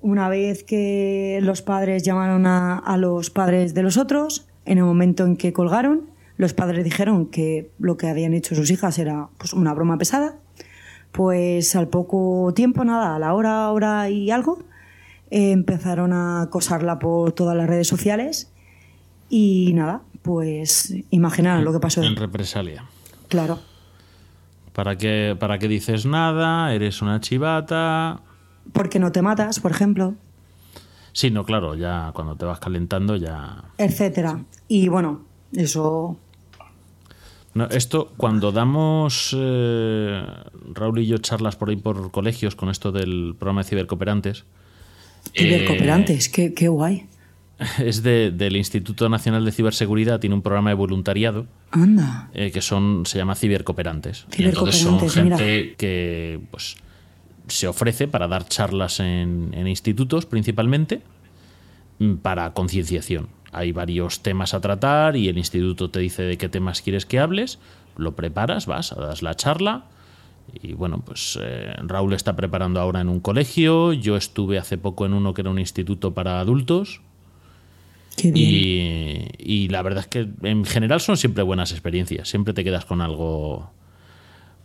Una vez que los padres llamaron a, a los padres de los otros, en el momento en que colgaron, los padres dijeron que lo que habían hecho sus hijas era pues, una broma pesada pues al poco tiempo, nada, a la hora, hora y algo, empezaron a acosarla por todas las redes sociales y nada, pues imaginar lo que pasó. En represalia. Claro. ¿Para qué, ¿Para qué dices nada? ¿Eres una chivata? Porque no te matas, por ejemplo. Sí, no, claro, ya cuando te vas calentando ya... Etcétera. Y bueno, eso esto, cuando damos, eh, Raúl y yo, charlas por ahí por colegios con esto del programa de cibercooperantes. Cibercooperantes, qué, guay. [laughs] Es del Instituto Nacional de Ciberseguridad, tiene un programa de voluntariado. Anda. Eh, que son, se llama cibercooperantes. Cibercooperantes, entonces son gente que pues, se ofrece para dar charlas en, en institutos principalmente mm, para concienciación hay varios temas a tratar y el instituto te dice de qué temas quieres que hables, lo preparas, vas, das la charla. Y bueno, pues eh, Raúl está preparando ahora en un colegio, yo estuve hace poco en uno que era un instituto para adultos. Qué bien. Y, y, la verdad es que en general son siempre buenas experiencias, siempre te quedas con algo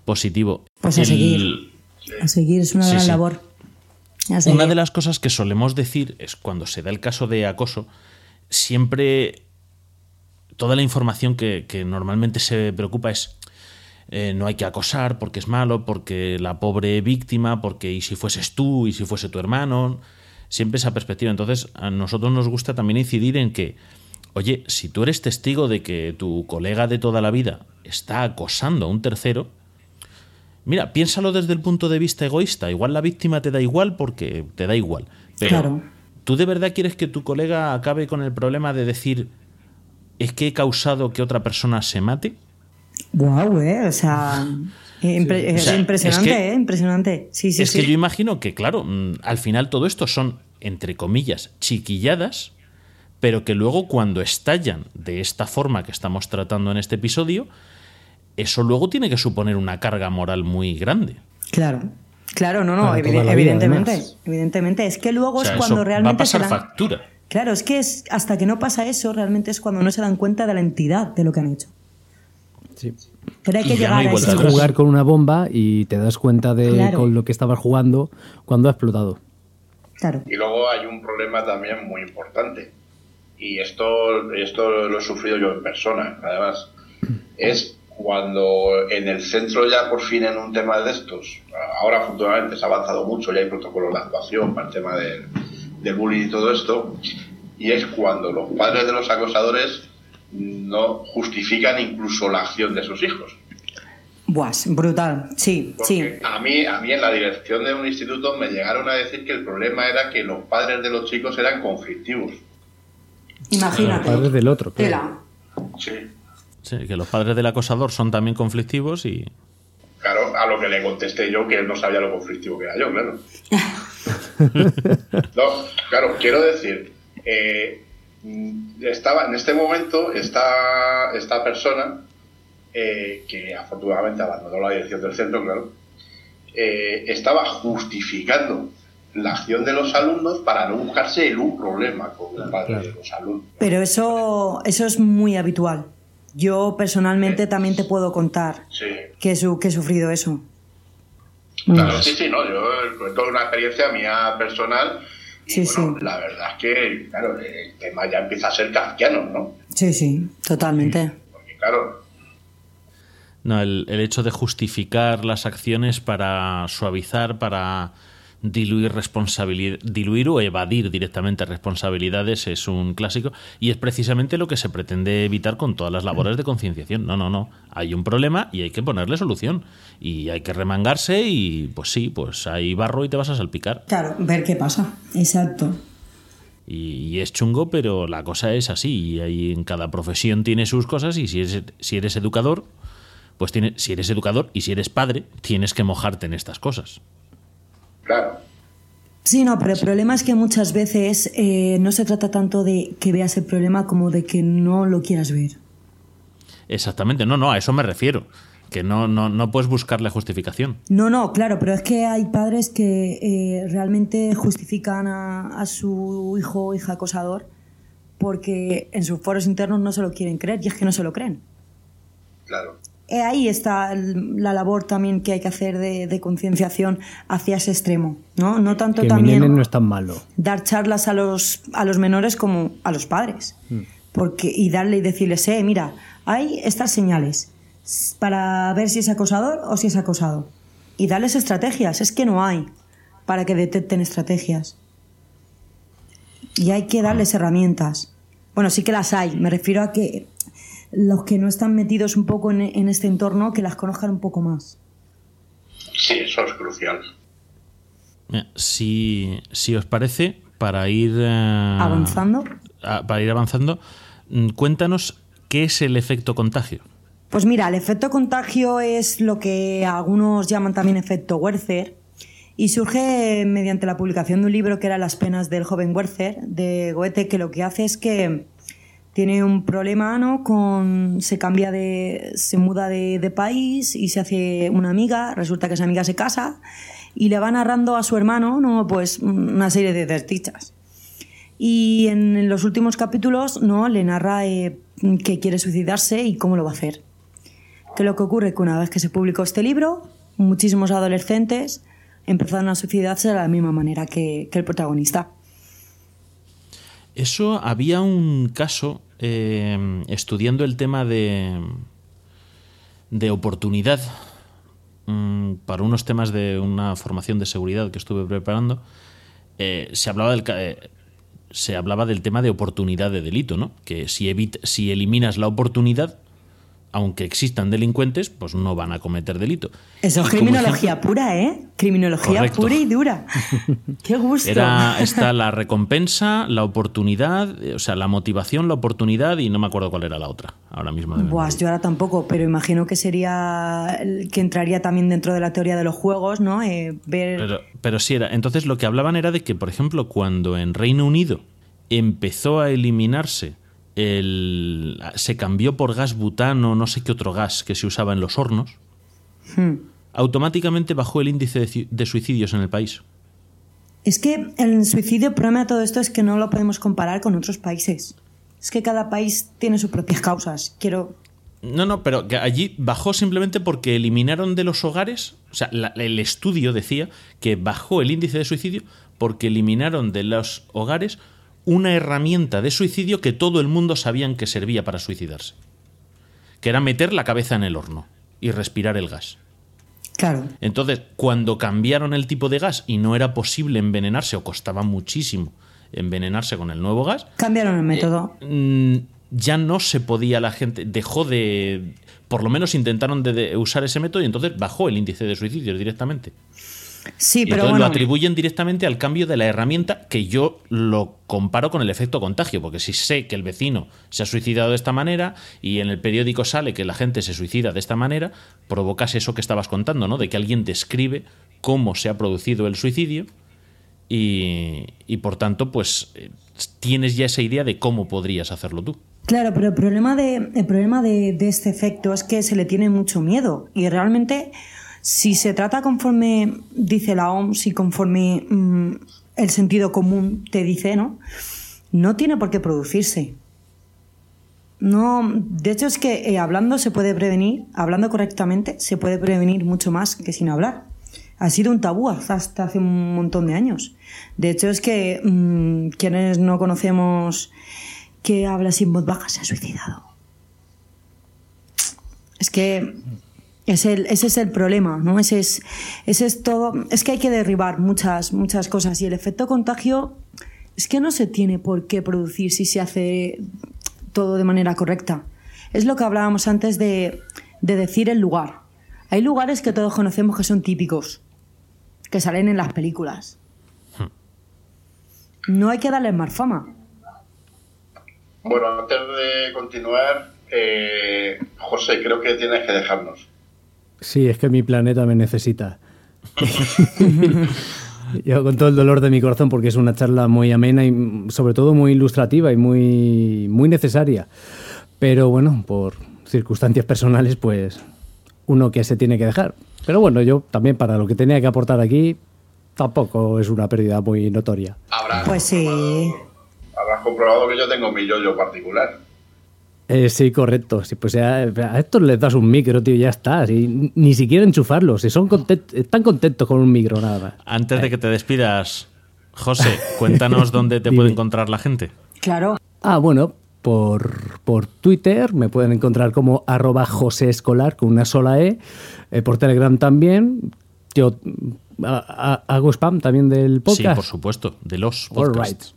positivo. Pues a seguir. A seguir, es una gran labor. Una de las cosas que solemos decir es cuando se da el caso de acoso, siempre toda la información que, normalmente se preocupa es eh, no hay que acosar porque es malo, porque la pobre víctima, porque y si fueses tú, y si fuese tu hermano, siempre esa perspectiva. Entonces, a nosotros nos gusta también incidir en que, oye, si tú eres testigo de que tu colega de toda la vida está acosando a un tercero, Mira, piénsalo desde el punto de vista egoísta. Igual la víctima te da igual porque te da igual. Pero ¿tú de verdad quieres que tu colega acabe con el problema de decir es que he causado que otra persona se mate? Wow, eh, o sea, impresionante, eh, impresionante. Sí, sí, es que yo imagino que, claro, mm, al final todo esto son, entre comillas, chiquilladas, pero que luego cuando estallan de esta forma que estamos tratando en este episodio, eso luego tiene que suponer una carga moral muy grande. Claro. Claro, no, no, evidentemente. evidentemente. Es que luego es cuando realmente. Va a pasar factura. Claro, es que es hasta que no pasa eso, realmente es cuando no se dan cuenta de la entidad de lo que han hecho. Sí. Pero hay que llegar a jugar con una bomba y te das cuenta de con lo que estabas jugando cuando ha explotado. Claro. Y luego hay un problema también muy importante. Y esto, esto lo he sufrido yo en persona, además. Es cuando en el centro ya por fin en un tema de estos, ahora afortunadamente se ha avanzado mucho, ya hay protocolos de actuación para el tema del, bullying y todo esto, y es cuando los padres de los acosadores no justifican incluso la acción de sus hijos. Buah, brutal, sí, sí. A mí, a mí en la dirección de un instituto me llegaron a decir que el problema era que los padres de los chicos eran conflictivos. Imagínate. Los padres del otro, claro. Sí. Sí, que los padres del acosador son también conflictivos y... Claro, a lo que le contesté yo que él no sabía lo conflictivo que era yo, claro. [laughs] no, claro, quiero decir, eh, estaba en este momento esta, esta persona, eh, que afortunadamente abandonó la dirección del centro, claro, eh, estaba justificando la acción de los alumnos para no buscarse un problema con el padre de los alumnos. Pero eso, eso es muy habitual. Yo personalmente también te puedo contar que, que he sufrido eso. Claro, sí, sí, no, yo cuento una experiencia mía personal y bueno, la verdad es que, claro, el tema ya empieza a ser kafkiano, ¿no? Sí, sí, totalmente. Porque, claro... No, el, el hecho de justificar las acciones para suavizar, para diluir responsabilidad, diluir o evadir directamente responsabilidades es un clásico y es precisamente lo que se pretende evitar con todas las labores de concienciación. No, no, no. Hay un problema y hay que ponerle solución y hay que remangarse y pues sí, pues hay barro y te vas a salpicar. Claro, ver qué pasa. Exacto. Y, es chungo, pero la cosa es así. Y ahí en cada profesión tiene sus cosas y si eres, si eres educador, pues tiene, si eres educador y si eres padre, tienes que mojarte en estas cosas. Claro. Sí, no, pero el problema es que muchas veces eh, no se trata tanto de que veas el problema como de que no lo quieras ver. Exactamente, no, no, a eso me refiero. Que no, no, no puedes buscarle justificación. No, no, claro, pero es que hay padres que eh, realmente justifican a, a, su hijo o hija acosador porque en sus foros internos no se lo quieren creer y es que no se lo creen. Claro. Eh, ahí está la labor también que hay que hacer de, concienciación hacia ese extremo, ¿no? No tanto también no es tan malo. dar charlas a los, a los menores como a los padres. Mm. Porque, y darle y decirles, eh, mira, hay estas señales para ver si es acosador o si es acosado. Y darles estrategias, es que no hay para que detecten estrategias. Y hay que darles herramientas. Bueno, sí que las hay, me refiero a que los que no están metidos un poco en, este entorno, que las conozcan un poco más. Sí, eso es crucial. Si, si os parece, para ir eh, avanzando, para ir avanzando, mm, cuéntanos qué es el efecto contagio. Pues mira, el efecto contagio es lo que algunos llaman también efecto Werther y surge mediante la publicación de un libro que era Las penas del joven Werther de Goethe, que lo que hace es que tiene un problema, ¿no? Con, se cambia de, se muda de, país y se hace una amiga, resulta que esa amiga se casa y le va narrando a su hermano, ¿no? Pues una serie de desdichas. Y en, los últimos capítulos, ¿no? Le narra eh, que quiere suicidarse y cómo lo va a hacer. Que lo que ocurre que una vez que se publicó este libro, muchísimos adolescentes empezaron a suicidarse de la misma manera que, el protagonista. Eso había un caso eh, estudiando el tema de, de oportunidad mm, para unos temas de una formación de seguridad que estuve preparando. Eh, se hablaba del eh, se hablaba del tema de oportunidad de delito, ¿no? Que si, si eliminas la oportunidad, aunque existan delincuentes, pues no van a cometer delito. Eso es criminología pura, ¿eh? Criminología pura y dura. [laughs] Qué gusto. Era, está la recompensa, la oportunidad, o sea, la motivación, la oportunidad y no me acuerdo cuál era la otra ahora mismo. Buah, yo ahora tampoco, pero imagino que sería que entraría también dentro de la teoría de los juegos, ¿no? Eh, ver... pero, pero sí era. Entonces lo que hablaban era de que, por ejemplo, cuando en Reino Unido empezó a eliminarse se cambió por gas butano, no sé qué otro gas que se usaba en los hornos, hmm. automáticamente bajó el índice de, suicidios en el país. Es que el suicidio, el problema de todo esto es que no lo podemos comparar con otros países. Es que cada país tiene sus propias causas. Quiero. No, no, pero que allí bajó simplemente porque eliminaron de los hogares. O sea, el estudio decía que bajó el índice de suicidio porque eliminaron de los hogares una herramienta de suicidio que todo el mundo sabían que servía para suicidarse, que era meter la cabeza en el horno y respirar el gas. Claro. Entonces, cuando cambiaron el tipo de gas y no era posible envenenarse o costaba muchísimo envenenarse con el nuevo gas, cambiaron el método. Eh, mm, ya no se podía la gente, dejó de, por lo menos intentaron de usar ese método y entonces bajó el índice de suicidios directamente. Sí, pero lo atribuyen directamente al cambio de la herramienta que yo lo comparo con el efecto contagio, porque si sé que el vecino se ha suicidado de esta manera y en el periódico sale que la gente se suicida de esta manera, provocas eso que estabas contando, ¿no? De que alguien describe cómo se ha producido el suicidio y, por tanto, pues eh, tienes ya esa idea de cómo podrías hacerlo tú. Claro, pero el problema de, el problema de este efecto es que se le tiene mucho miedo y realmente si se trata conforme dice la OMS y conforme mm, el sentido común te dice, ¿no? No tiene por qué producirse. No, de hecho es que eh, hablando se puede prevenir, hablando correctamente, se puede prevenir mucho más que sin hablar. Ha sido un tabú hasta hace un montón de años. De hecho es que mm, quienes no conocemos que habla sin voz baja se ha suicidado. Es que ese es el problema, ¿no? Ese es, ese es todo. Es que hay que derribar muchas, muchas cosas. Y el efecto contagio es que no se tiene por qué producir si se hace todo de manera correcta. Es lo que hablábamos antes de, de decir el lugar. Hay lugares que todos conocemos que son típicos, que salen en las películas. No hay que darles más fama. Bueno, antes de continuar, eh, José, creo que tienes que dejarnos. Sí, es que mi planeta me necesita. [laughs] Yo con todo el dolor de mi corazón porque es una charla muy amena y sobre todo muy ilustrativa y muy, muy necesaria. Pero bueno, por circunstancias personales, pues uno que se tiene que dejar. Pero bueno, yo también para lo que tenía que aportar aquí, tampoco es una pérdida muy notoria. pues sí. Habrás comprobado que yo tengo mi yoyo particular. Eh, sí, correcto. Sí, pues a, estos les das un micro, tío, ya está. ni siquiera enchufarlos. Si son están contentos con un micro, nada Antes de eh. que te despidas, José, cuéntanos [laughs] dónde te puede encontrar la gente. Claro. Ah, bueno, por, por Twitter me pueden encontrar como arroba José Escolar con una sola E. Eh, por Telegram también. Yo hago spam también del podcast. Sí, por supuesto, de los podcasts.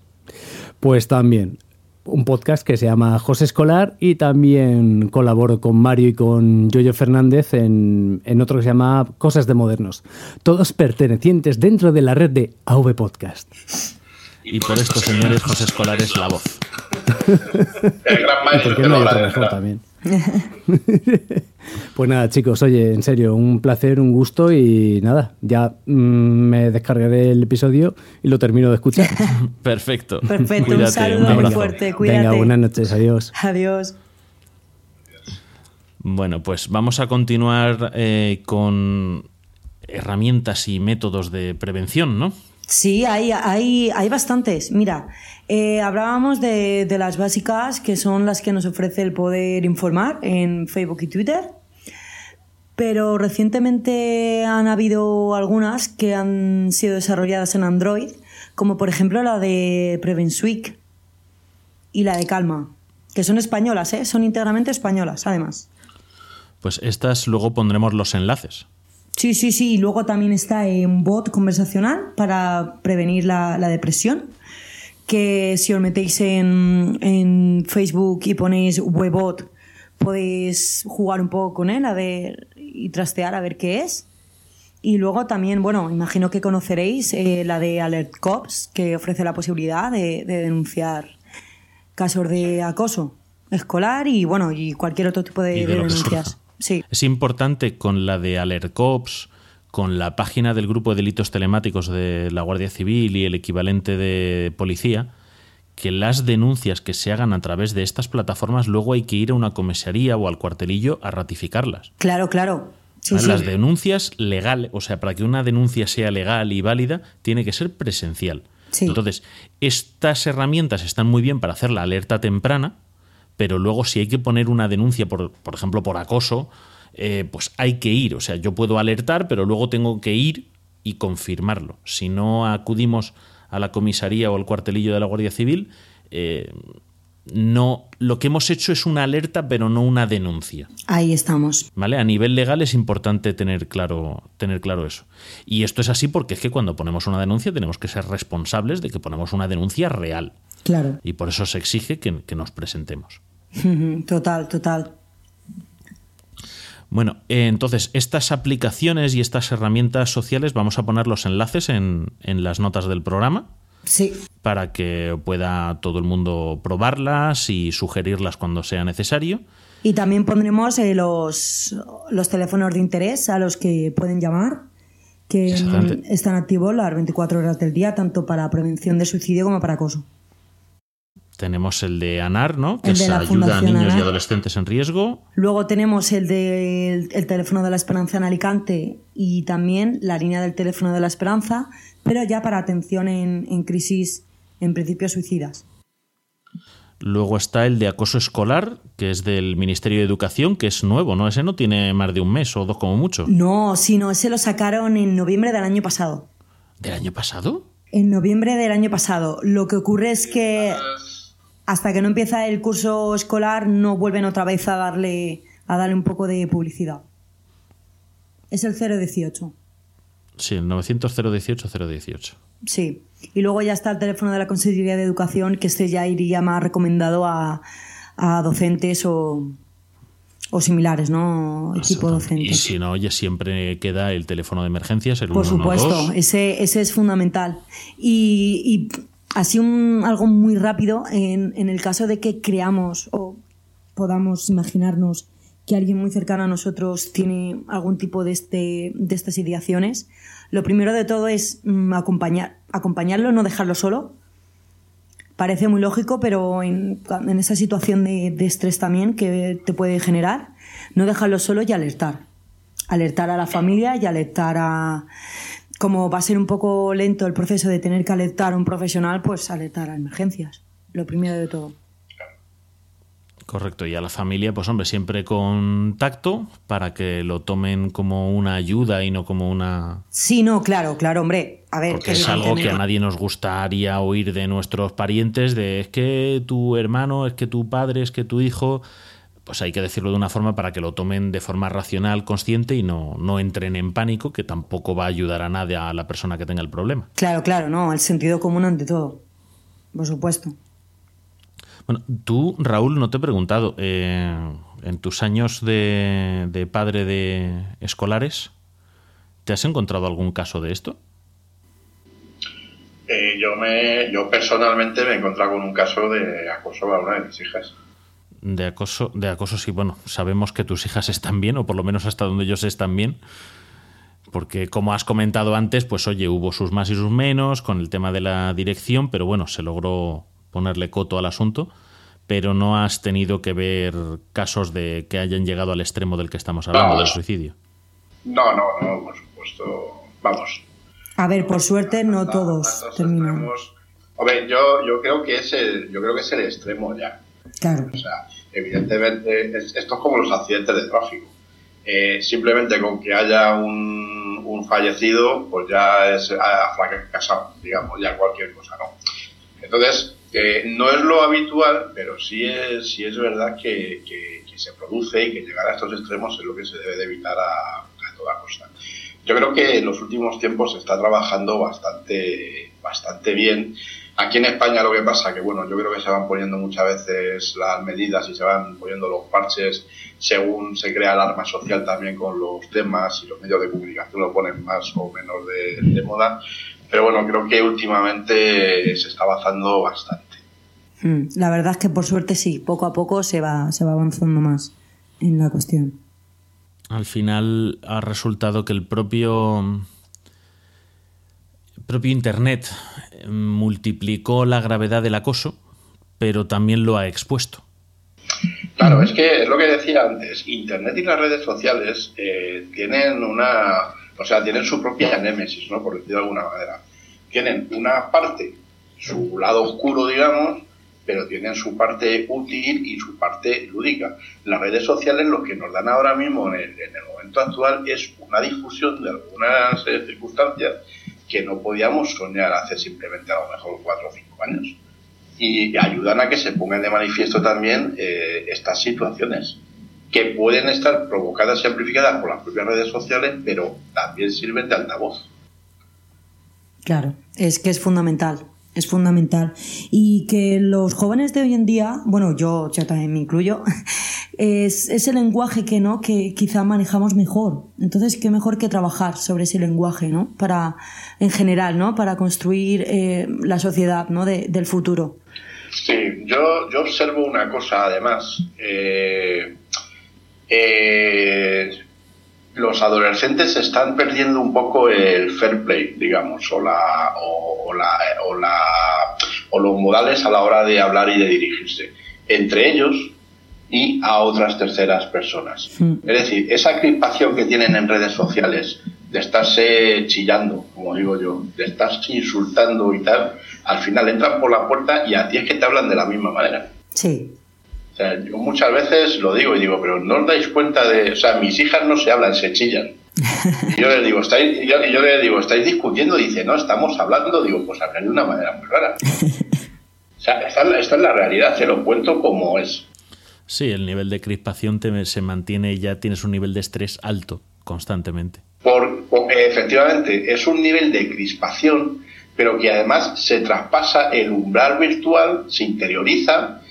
Pues también un podcast que se llama José Escolar y también colaboro con Mario y con Yoyo Fernández en, otro que se llama Cosas de Modernos. Todos pertenecientes dentro de la red de AV Podcast. Y por esto, señores, José Escolar es la voz. El gran [laughs] maestro. no hay otro mejor también? [laughs] Pues nada, chicos, oye, en serio, un placer, un gusto y nada, ya mm, me descargaré el episodio y lo termino de escuchar. [laughs] Perfecto. Perfecto, un saludo muy fuerte, cuídate. Venga, buenas noches, adiós. Adiós. Bueno, pues vamos a continuar eh, con herramientas y métodos de prevención, ¿no? Sí, hay, hay, hay bastantes. Mira, eh, hablábamos de, las básicas, que son las que nos ofrece el poder informar en Facebook y Twitter. pero recientemente han habido algunas que han sido desarrolladas en Android, como por ejemplo la de Prevensweek y la de Calma, que son españolas, ¿eh? son íntegramente españolas, además. Pues estas luego pondremos los enlaces. Sí, sí, sí. Y luego también está un bot conversacional para prevenir la, depresión. Que si os metéis en, en, Facebook y ponéis Webot, podéis jugar un poco con él a ver, y trastear a ver qué es. Y luego también, bueno, imagino que conoceréis eh, la de Alert Cops, que ofrece la posibilidad de, denunciar casos de acoso escolar y bueno, y cualquier otro tipo de, denuncias. Sí. Es importante con la de Alert Cops, con la página del grupo de delitos telemáticos de la Guardia Civil y el equivalente de policía, que las denuncias que se hagan a través de estas plataformas luego hay que ir a una comisaría o al cuartelillo a ratificarlas. Claro, claro. Las denuncias legales, o sea, para que una denuncia sea legal y válida, tiene que ser presencial. Entonces, estas herramientas están muy bien para hacer la alerta temprana, pero luego si hay que poner una denuncia, por, por ejemplo, por acoso, eh, pues hay que ir. O sea, yo puedo alertar, pero luego tengo que ir y confirmarlo. Si no acudimos a la comisaría o al cuartelillo de la Guardia Civil, eh, no, lo que hemos hecho es una alerta, pero no una denuncia. Ahí estamos. ¿Vale? A nivel legal es importante tener claro, tener claro eso. Y esto es así porque es que cuando ponemos una denuncia tenemos que ser responsables de que ponemos una denuncia real. Claro. Y por eso se exige que, nos presentemos. [laughs] Total, total. Bueno, eh, entonces estas aplicaciones y estas herramientas sociales vamos a poner los enlaces en, en las notas del programa. Sí. Para que pueda todo el mundo probarlas y sugerirlas cuando sea necesario. Y también pondremos eh, los, los teléfonos de interés a los que pueden llamar, que están activos las 24 horas del día, tanto para prevención de suicidio como para acoso. Tenemos el de ANAR, ¿no? Que es ayuda a niños y adolescentes en riesgo. Luego tenemos el del el teléfono de la esperanza en Alicante y también la línea del teléfono de la esperanza, pero ya para atención en, crisis, en principios suicidas. Luego está el de acoso escolar, que es del Ministerio de Educación, que es nuevo, ¿no? Ese no tiene más de un mes o dos como mucho. No, sino ese lo sacaron en noviembre del año pasado. ¿Del año pasado? En noviembre del año pasado. Lo que ocurre es que hasta que no empieza el curso escolar no vuelven otra vez a darle, a darle un poco de publicidad. Es el 018. Sí, el 900-018-018. Sí. Y luego ya está el teléfono de la Consejería de Educación, que este ya iría más recomendado a, docentes o, similares, ¿no? Equipo docente. Y si no, oye, siempre queda el teléfono de emergencias, el Por supuesto, ese, ese es fundamental. Y, así un, algo muy rápido, en, en el caso de que creamos o podamos imaginarnos que alguien muy cercano a nosotros tiene algún tipo de, este, de estas ideaciones, lo primero de todo es mm, acompañar, acompañarlo, no dejarlo solo. Parece muy lógico, pero en, en esa situación de, de, estrés también que te puede generar, no dejarlo solo y alertar. Alertar a la familia y alertar a... Como va a ser un poco lento el proceso de tener que alertar a un profesional, pues alertar a emergencias. Lo primero de todo. Correcto, y a la familia, pues hombre, siempre con tacto para que lo tomen como una ayuda y no como una... Sí, no, claro, claro, hombre. A ver, Porque es algo que a nadie nos gustaría oír de nuestros parientes, de es que tu hermano, es que tu padre, es que tu hijo... Pues hay que decirlo de una forma para que lo tomen de forma racional, consciente y no, no entren en pánico, que tampoco va a ayudar a nadie a la persona que tenga el problema. Claro, claro, no, el sentido común ante todo. Por supuesto. Bueno, tú, Raúl, no te he preguntado, eh, en tus años de, padre de escolares, ¿te has encontrado algún caso de esto? Eh, yo, me, yo personalmente me he encontrado con un caso de acoso a una de mis hijas. De acoso, de acoso, sí, bueno, sabemos que tus hijas están bien, o por lo menos hasta donde ellos están bien, porque como has comentado antes, pues oye, hubo sus más y sus menos con el tema de la dirección, pero bueno, se logró ponerle coto al asunto, pero no has tenido que ver casos de que hayan llegado al extremo del que estamos hablando, del suicidio. No, no, no, por supuesto. Vamos. A ver, por suerte no, todos terminan. A ver, yo, yo creo que es el, yo creo que es el extremo ya. O sea, evidentemente, esto es como los accidentes de tráfico. eh, simplemente con que haya un, fallecido, pues ya es fracasado, digamos, ya cualquier cosa, ¿no? Entonces, eh, no es lo habitual, pero sí es, sí es verdad que, se produce y que llegar a estos extremos es lo que se debe de evitar a, a toda costa. Yo creo que en los últimos tiempos se está trabajando bastante, bastante bien Aquí en España lo que pasa que, bueno, yo creo que se van poniendo muchas veces las medidas y se van poniendo los parches según se crea el arma social también con los temas y los medios de comunicación lo ponen más o menos de, moda. Pero bueno, creo que últimamente se está avanzando bastante. Hmm, la verdad es que por suerte sí, poco a poco se va, se va avanzando más en la cuestión. Al final ha resultado que el propio propio Internet multiplicó la gravedad del acoso, pero también lo ha expuesto. Claro, es que es lo que decía antes, Internet y las redes sociales eh, tienen una, o sea, tienen su propia némesis, ¿no? Por decirlo de alguna manera. Tienen una parte, su lado oscuro, digamos, pero tienen su parte útil y su parte lúdica. Las redes sociales lo que nos dan ahora mismo en el, en el momento actual es una difusión de algunas eh, circunstancias que no podíamos soñar hace simplemente a lo mejor cuatro o cinco años. Y ayudan a que se pongan de manifiesto también eh, estas situaciones, que pueden estar provocadas y amplificadas por las propias redes sociales, pero también sirven de altavoz. Claro, es que es fundamental es fundamental. Y que los jóvenes de hoy en día, bueno, yo, yo también me incluyo, [laughs] es, ese lenguaje que no, que quizá manejamos mejor. Entonces, qué mejor que trabajar sobre ese lenguaje, ¿no? Para, en general, ¿no? Para construir eh, la sociedad, ¿no? del futuro. Sí, yo, yo observo una cosa además. Eh, eh, los adolescentes están perdiendo un poco el fair play, digamos, o, la, o, la, o, la, o los modales a la hora de hablar y de dirigirse, entre ellos y a otras terceras personas. Es decir, esa crispación que tienen en redes sociales de estarse chillando, como digo yo, de estarse insultando y tal, al final entran por la puerta y a ti es que te hablan de la misma manera. Sí. O sea, yo muchas veces lo digo y digo, pero no os dais cuenta de. O sea, mis hijas no se hablan, se chillan. Y [laughs] yo les digo, estáis, yo, yo les digo, ¿estáis discutiendo? Dice, no, estamos hablando. Digo, pues hablan de una manera muy rara. [laughs] O sea, esta, es la realidad, se lo cuento como es. Sí, el nivel de crispación te, se mantiene y ya tienes un nivel de estrés alto constantemente. Por, efectivamente, es un nivel de crispación, pero que además se traspasa el umbral virtual, se interioriza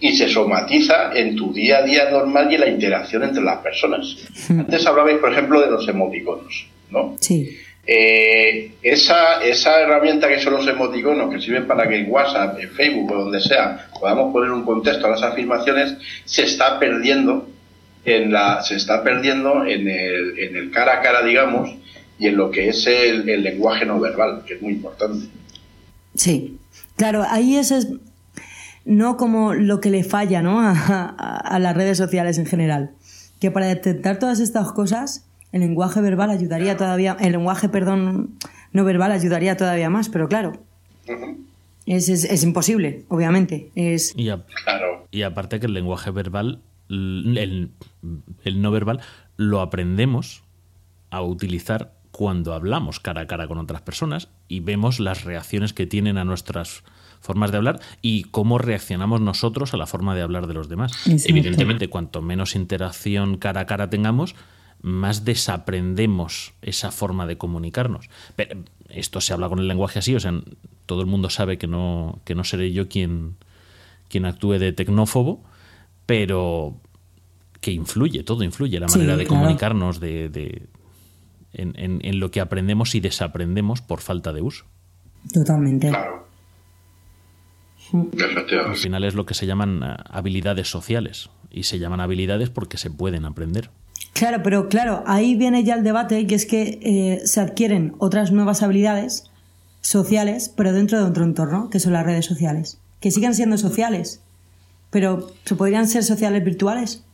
y se somatiza en tu día a día normal y en la interacción entre las personas. Antes hablabais, por ejemplo, de los emoticonos, ¿no? Sí. Eh, esa, esa herramienta que son los emoticonos, que sirven para que en WhatsApp, en Facebook o donde sea podamos poner un contexto a las afirmaciones, se está perdiendo en la, se está perdiendo en el, en el cara a cara, digamos, y en lo que es el, el lenguaje no verbal, que es muy importante. Sí, claro, ahí ese es no como lo que le falla ¿no? [laughs] a, las redes sociales en general. Que para detectar todas estas cosas, el lenguaje verbal ayudaría todavía, el lenguaje, perdón, no verbal ayudaría todavía más, pero claro, es, es, imposible, obviamente. Es... Y, y, aparte que el lenguaje verbal, el, el no verbal, lo aprendemos a utilizar cuando hablamos cara a cara con otras personas y vemos las reacciones que tienen a nuestras formas de hablar y cómo reaccionamos nosotros a la forma de hablar de los demás. Evidentemente, cuanto menos interacción cara a cara tengamos, más desaprendemos esa forma de comunicarnos. Pero esto se habla con el lenguaje así, o sea, todo el mundo sabe que no, que no seré yo quien, quien actúe de tecnófobo, pero que influye, todo influye, la manera de comunicarnos, de, en, en, lo que aprendemos y desaprendemos por falta de uso. Totalmente. Al final es lo que se llaman eh, habilidades sociales y se llaman habilidades porque se pueden aprender. Claro, pero claro, ahí viene ya el debate que es que eh, se adquieren otras nuevas habilidades sociales, pero dentro de otro entorno, que son las redes sociales, que sigan siendo sociales, pero ¿se podrían ser sociales virtuales?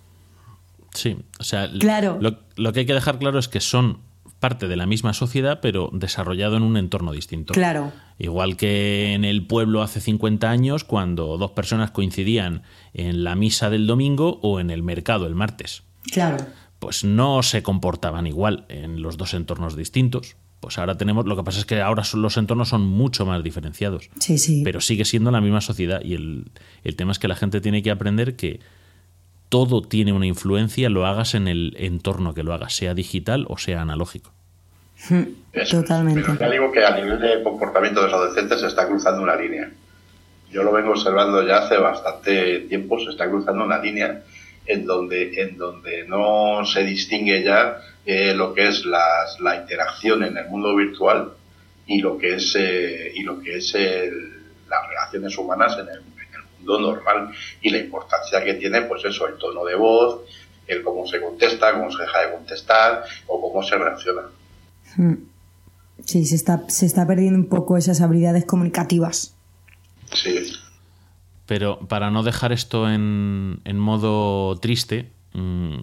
Sí, o sea, claro. lo que hay que dejar claro es que son parte de la misma sociedad, pero desarrollado en un entorno distinto. Claro. Igual que en el pueblo hace 50 años, cuando dos personas coincidían en la misa del domingo o en el mercado el martes. Claro. pues no se comportaban igual en los dos entornos distintos. Pues ahora tenemos, lo que pasa es que ahora los entornos son mucho más diferenciados. Sí, sí. Pero sigue siendo la misma sociedad y el, el tema es que la gente tiene que aprender que todo tiene una influencia, lo hagas en el entorno que lo hagas, sea digital o sea analógico. Totalmente. Pero ya digo que a nivel de comportamiento de los adolescentes se está cruzando una línea. Yo lo vengo observando ya hace bastante tiempo, se está cruzando una línea en donde, en donde no se distingue ya eh, lo que es las, la interacción en el mundo virtual y lo que es, eh, y lo que es las relaciones humanas en el, en el mundo normal y la importancia que tiene, pues eso, el tono de voz, el cómo se contesta, cómo se deja de contestar o cómo se reacciona. Hmm. Sí, se está, se está perdiendo un poco esas habilidades comunicativas. Sí. Pero para no dejar esto en, en modo triste, mmm,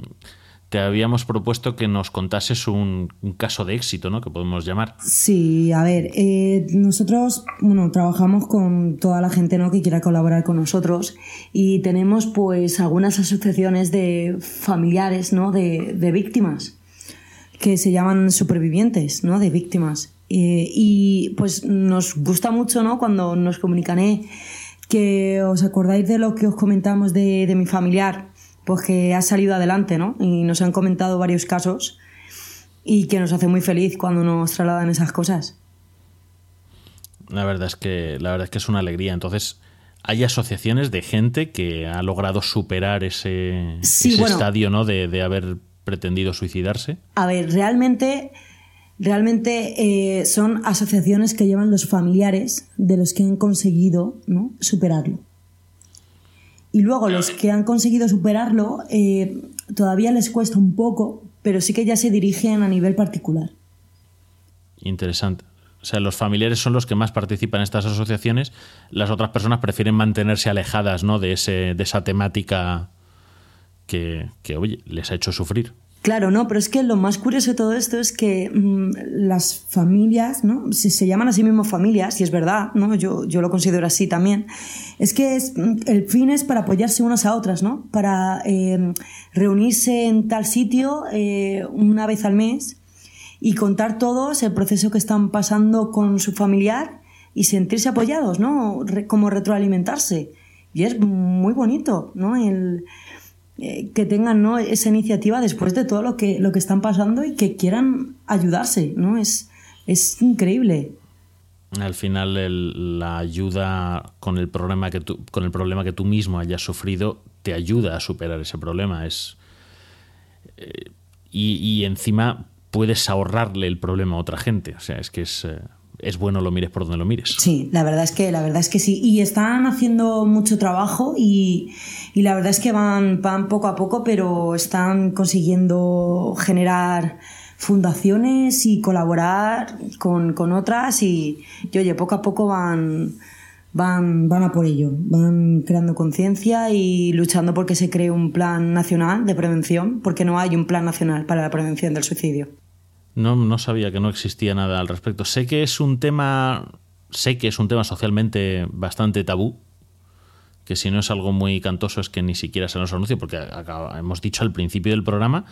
te habíamos propuesto que nos contases un, un, caso de éxito, ¿no? Que podemos llamar. Sí, a ver, eh, nosotros, bueno, trabajamos con toda la gente, ¿no? Que quiera colaborar con nosotros y tenemos, pues, algunas asociaciones de familiares, ¿no? De, de víctimas que se llaman supervivientes, ¿no? De víctimas. Eh, y pues nos gusta mucho, ¿no? Cuando nos comunican, eh, que os acordáis de lo que os comentamos de, de mi familiar, pues que ha salido adelante, ¿no? Y nos han comentado varios casos y que nos hace muy feliz cuando nos trasladan esas cosas. La verdad es que, la verdad es, que es una alegría. Entonces, hay asociaciones de gente que ha logrado superar ese, Sí, ese bueno. estadio ¿no? de, de haber pretendido suicidarse. A ver, realmente, realmente eh, son asociaciones que llevan los familiares de los que han conseguido ¿no? superarlo. Y luego los que han conseguido superarlo eh, todavía les cuesta un poco, pero sí que ya se dirigen a nivel particular. Interesante. O sea, los familiares son los que más participan en estas asociaciones. Las otras personas prefieren mantenerse alejadas ¿no? de, ese, de esa temática que, que, oye, les ha hecho sufrir. Claro, no, pero es que lo más curioso de todo esto es que mmm, las familias, ¿no? Se, se, llaman a sí mismos familias, y es verdad, ¿no? Yo, yo lo considero así también. Es que es, el fin es para apoyarse unas a otras, ¿no? Para eh, reunirse en tal sitio eh, una vez al mes y contar todos el proceso que están pasando con su familiar y sentirse apoyados, ¿no? Re, como retroalimentarse. Y es muy bonito, ¿no? El, eh, que tengan ¿no? esa iniciativa después de todo lo que, lo que están pasando y que quieran ayudarse, ¿no? Es, es increíble. Al final la ayuda con el problema que tú, con el problema que tú mismo hayas sufrido te ayuda a superar ese problema. Es, eh, y, y, encima puedes ahorrarle el problema a otra gente. O sea, es que es, eh, es bueno lo mires por donde lo mires. Sí, la verdad es que, la verdad es que sí. Y están haciendo mucho trabajo y, y la verdad es que van, van poco a poco, pero están consiguiendo generar fundaciones y colaborar con, con otras y, y, oye, poco a poco van, van, van a por ello, van creando conciencia y luchando porque se cree un plan nacional de prevención, porque no hay un plan nacional para la prevención del suicidio. No, no sabía que no existía nada al respecto. Sé que es un tema, sé que es un tema socialmente bastante tabú, que si no es algo muy cantoso es que ni siquiera se nos anuncia, porque acá hemos dicho al principio del programa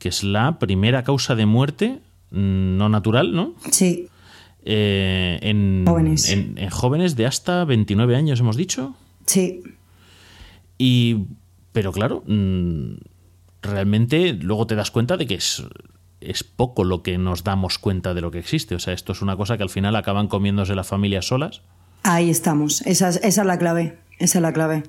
que es la primera causa de muerte no natural, ¿no? Sí. Eh, en, jóvenes. En, en, jóvenes de hasta 29 años, hemos dicho. Sí. Y, pero claro, realmente luego te das cuenta de que es, es poco lo que nos damos cuenta de lo que existe. O sea, esto es una cosa que al final acaban comiéndose las familias solas. Ahí estamos. Esa es, esa es la clave. Esa es la clave.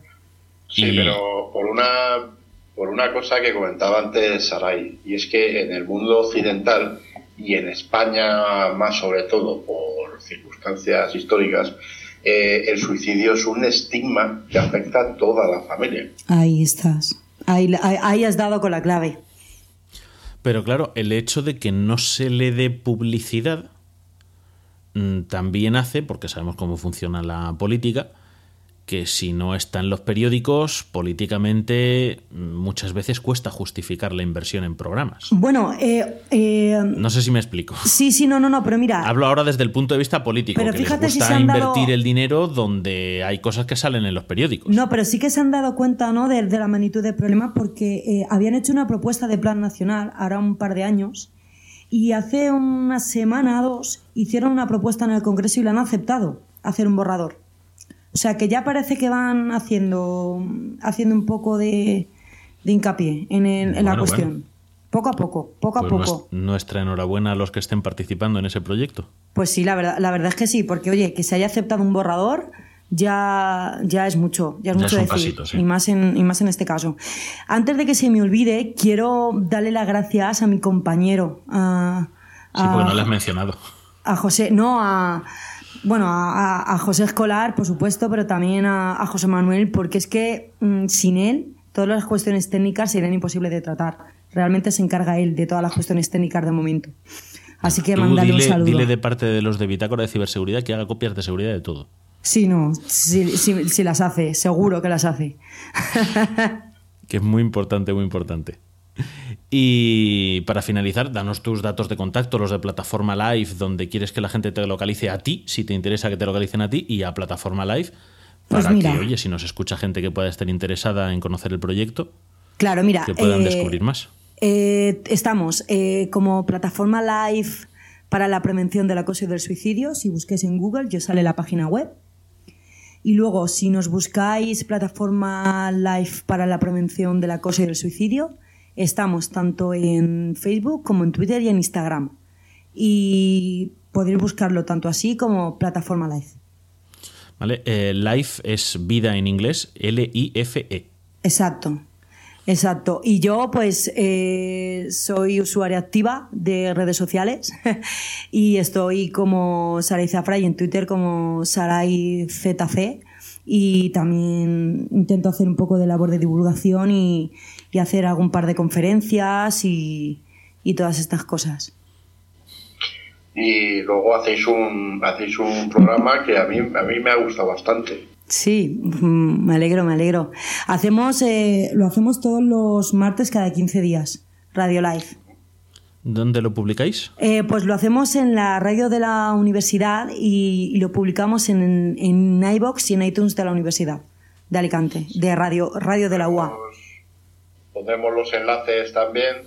Sí, y... pero por una, por una cosa que comentaba antes Saray, y es que en el mundo occidental y en España más sobre todo por circunstancias históricas, eh, el suicidio es un estigma que afecta a toda la familia. Ahí estás. Ahí, ahí, ahí has dado con la clave. Pero claro, el hecho de que no se le dé publicidad mmm, también hace, porque sabemos cómo funciona la política, que si no está en los periódicos, políticamente muchas veces cuesta justificar la inversión en programas. Bueno, eh, eh, no sé si me explico. Sí, sí, no, no, no, pero mira. Hablo ahora desde el punto de vista político. Pero que fíjate les gusta invertir el dinero donde hay cosas que salen en los periódicos. No, pero sí que se han dado cuenta ¿no? de, la magnitud del problema porque eh, habían hecho una propuesta de plan nacional, ahora un par de años, y hace una semana o dos hicieron una propuesta en el Congreso y la han aceptado, hacer un borrador. O sea que ya parece que van haciendo, haciendo un poco de, hincapié en, la cuestión. Poco a poco, poco a pues poco. Nuestra enhorabuena a los que estén participando en ese proyecto. Pues sí, la verdad, la verdad es que sí, porque oye, que se haya aceptado un borrador ya, ya es mucho, ya es mucho decir, y, más en, y más en este caso. Antes de que se me olvide, quiero darle las gracias a mi compañero. A, sí, porque no le has mencionado. A José, no, a, bueno, a, José Escolar, por supuesto, pero también a, José Manuel, porque es que mm, sin él todas las cuestiones técnicas serían imposibles de tratar. Realmente se encarga él de todas las cuestiones técnicas de momento. Así que mandarle un saludo. Dile de parte de los de Bitácora de Ciberseguridad que haga copias de seguridad de todo. Sí, no, si, las hace, seguro que las hace. [laughs] que es muy importante, muy importante. Y para finalizar, danos tus datos de contacto, los de plataforma live, donde quieres que la gente te localice a ti, si te interesa que te localicen a ti, y a plataforma live, pues para que, oye, si nos escucha gente que pueda estar interesada en conocer el proyecto, claro, mira, que puedan eh, descubrir más. Eh, estamos eh, como plataforma live para la prevención del acoso y del suicidio. Si busques en Google, yo sale la página web. Y luego, si nos buscáis plataforma live para la prevención del acoso y del suicidio, estamos tanto en Facebook como en Twitter y en Instagram. Y podéis buscarlo tanto así como plataforma live. Vale, eh, life es vida en inglés, L-I-F-E. Exacto. Exacto. Y yo, pues, eh, soy usuaria activa de redes sociales [laughs] y estoy como Saray Zafray en Twitter como ZC y también intento hacer un poco de labor de divulgación y, hacer algún par de conferencias y, y, todas estas cosas. Y luego hacéis un, hacéis un programa que a mí, a mí me ha gustado bastante Sí, mm, me alegro, me alegro. Hacemos, eh, lo hacemos todos los martes cada 15 días, Radio Live. ¿Dónde lo publicáis? Eh, pues lo hacemos en la radio de la universidad y, lo publicamos en, en iBox y en iTunes de la Universidad de Alicante, de Radio, radio de la UA. Pondremos los enlaces también.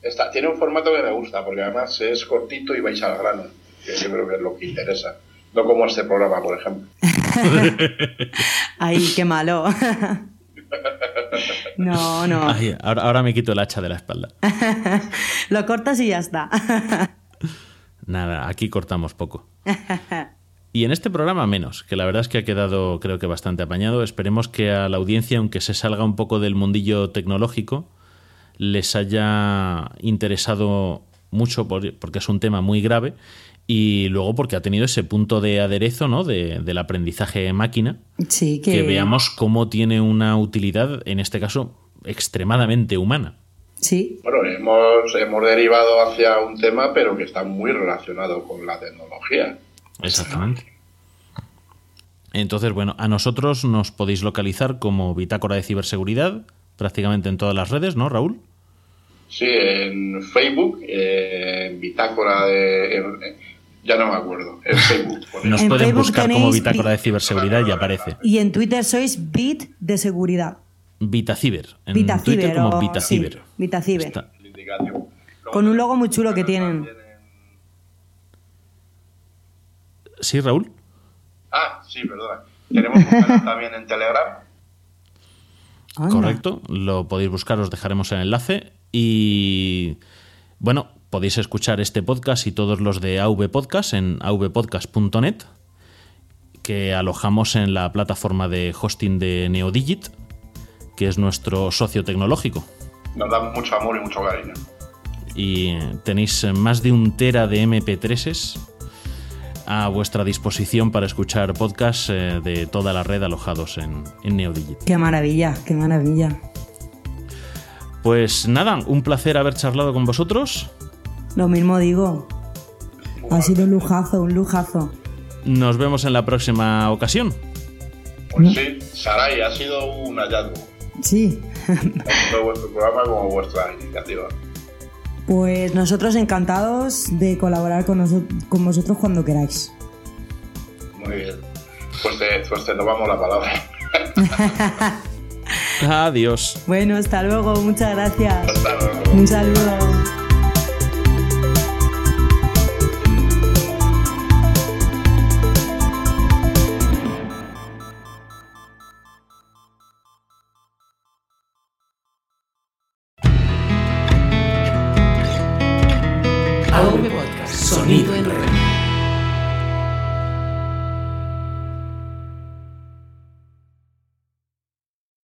Está, tiene un formato que me gusta, porque además es cortito y vais al grano, que yo creo que es lo que interesa. No como este programa, por ejemplo. [laughs] Ay, qué malo. [laughs] no, no. ahora, me quito el hacha de la espalda. [laughs] Lo cortas y ya está. Nada, aquí cortamos poco. Y en este programa menos, que la verdad es que ha quedado creo que bastante apañado. Esperemos que a la audiencia, aunque se salga un poco del mundillo tecnológico, les haya interesado mucho porque es un tema muy grave y luego porque ha tenido ese punto de aderezo ¿no? de, del aprendizaje máquina, sí, que... veamos cómo tiene una utilidad, en este caso, extremadamente humana. Sí. Bueno, hemos, hemos derivado hacia un tema, pero que está muy relacionado con la tecnología. Exactamente. Entonces, bueno, a nosotros nos podéis localizar como Bitácora de Ciberseguridad, prácticamente en todas las redes, ¿no, Raúl? Sí, en Facebook, en Bitácora de... Ya no me acuerdo. En [laughs] Facebook. Nos pueden buscar como Bitácora de Ciberseguridad y aparece. Y en Twitter sois Bit de Seguridad. Vitaciber. En Twitter como Vitaciber. Vitaciber. Con un logo muy chulo que tienen. ¿Sí, Raúl? Ah, sí, perdona. Tenemos un canal [laughs] también en Telegram. Correcto, lo podéis buscar, os dejaremos el enlace. Y bueno, podéis escuchar este podcast y todos los de AV Podcast en avpodcast.net, que alojamos en la plataforma de hosting de Neodigit, que es nuestro socio tecnológico. Nos da mucho amor y mucho cariño. Y tenéis más de un tera de MP3s a vuestra disposición para escuchar podcasts eh, de toda la red alojados en, en Neodigit. Qué maravilla, qué maravilla. Pues nada, un placer haber charlado con vosotros. Lo mismo digo. Ha sido un lujazo, un lujazo. Nos vemos en la próxima ocasión. Pues sí, Saray, ha sido un hallazgo. Sí. Tanto vuestro programa como vuestra iniciativa. Pues nosotros encantados de colaborar con, con vosotros cuando queráis. Muy bien. Pues te, pues te tomamos la palabra. [laughs] Adiós. Bueno, hasta luego, muchas gracias. Hasta luego. Un saludo.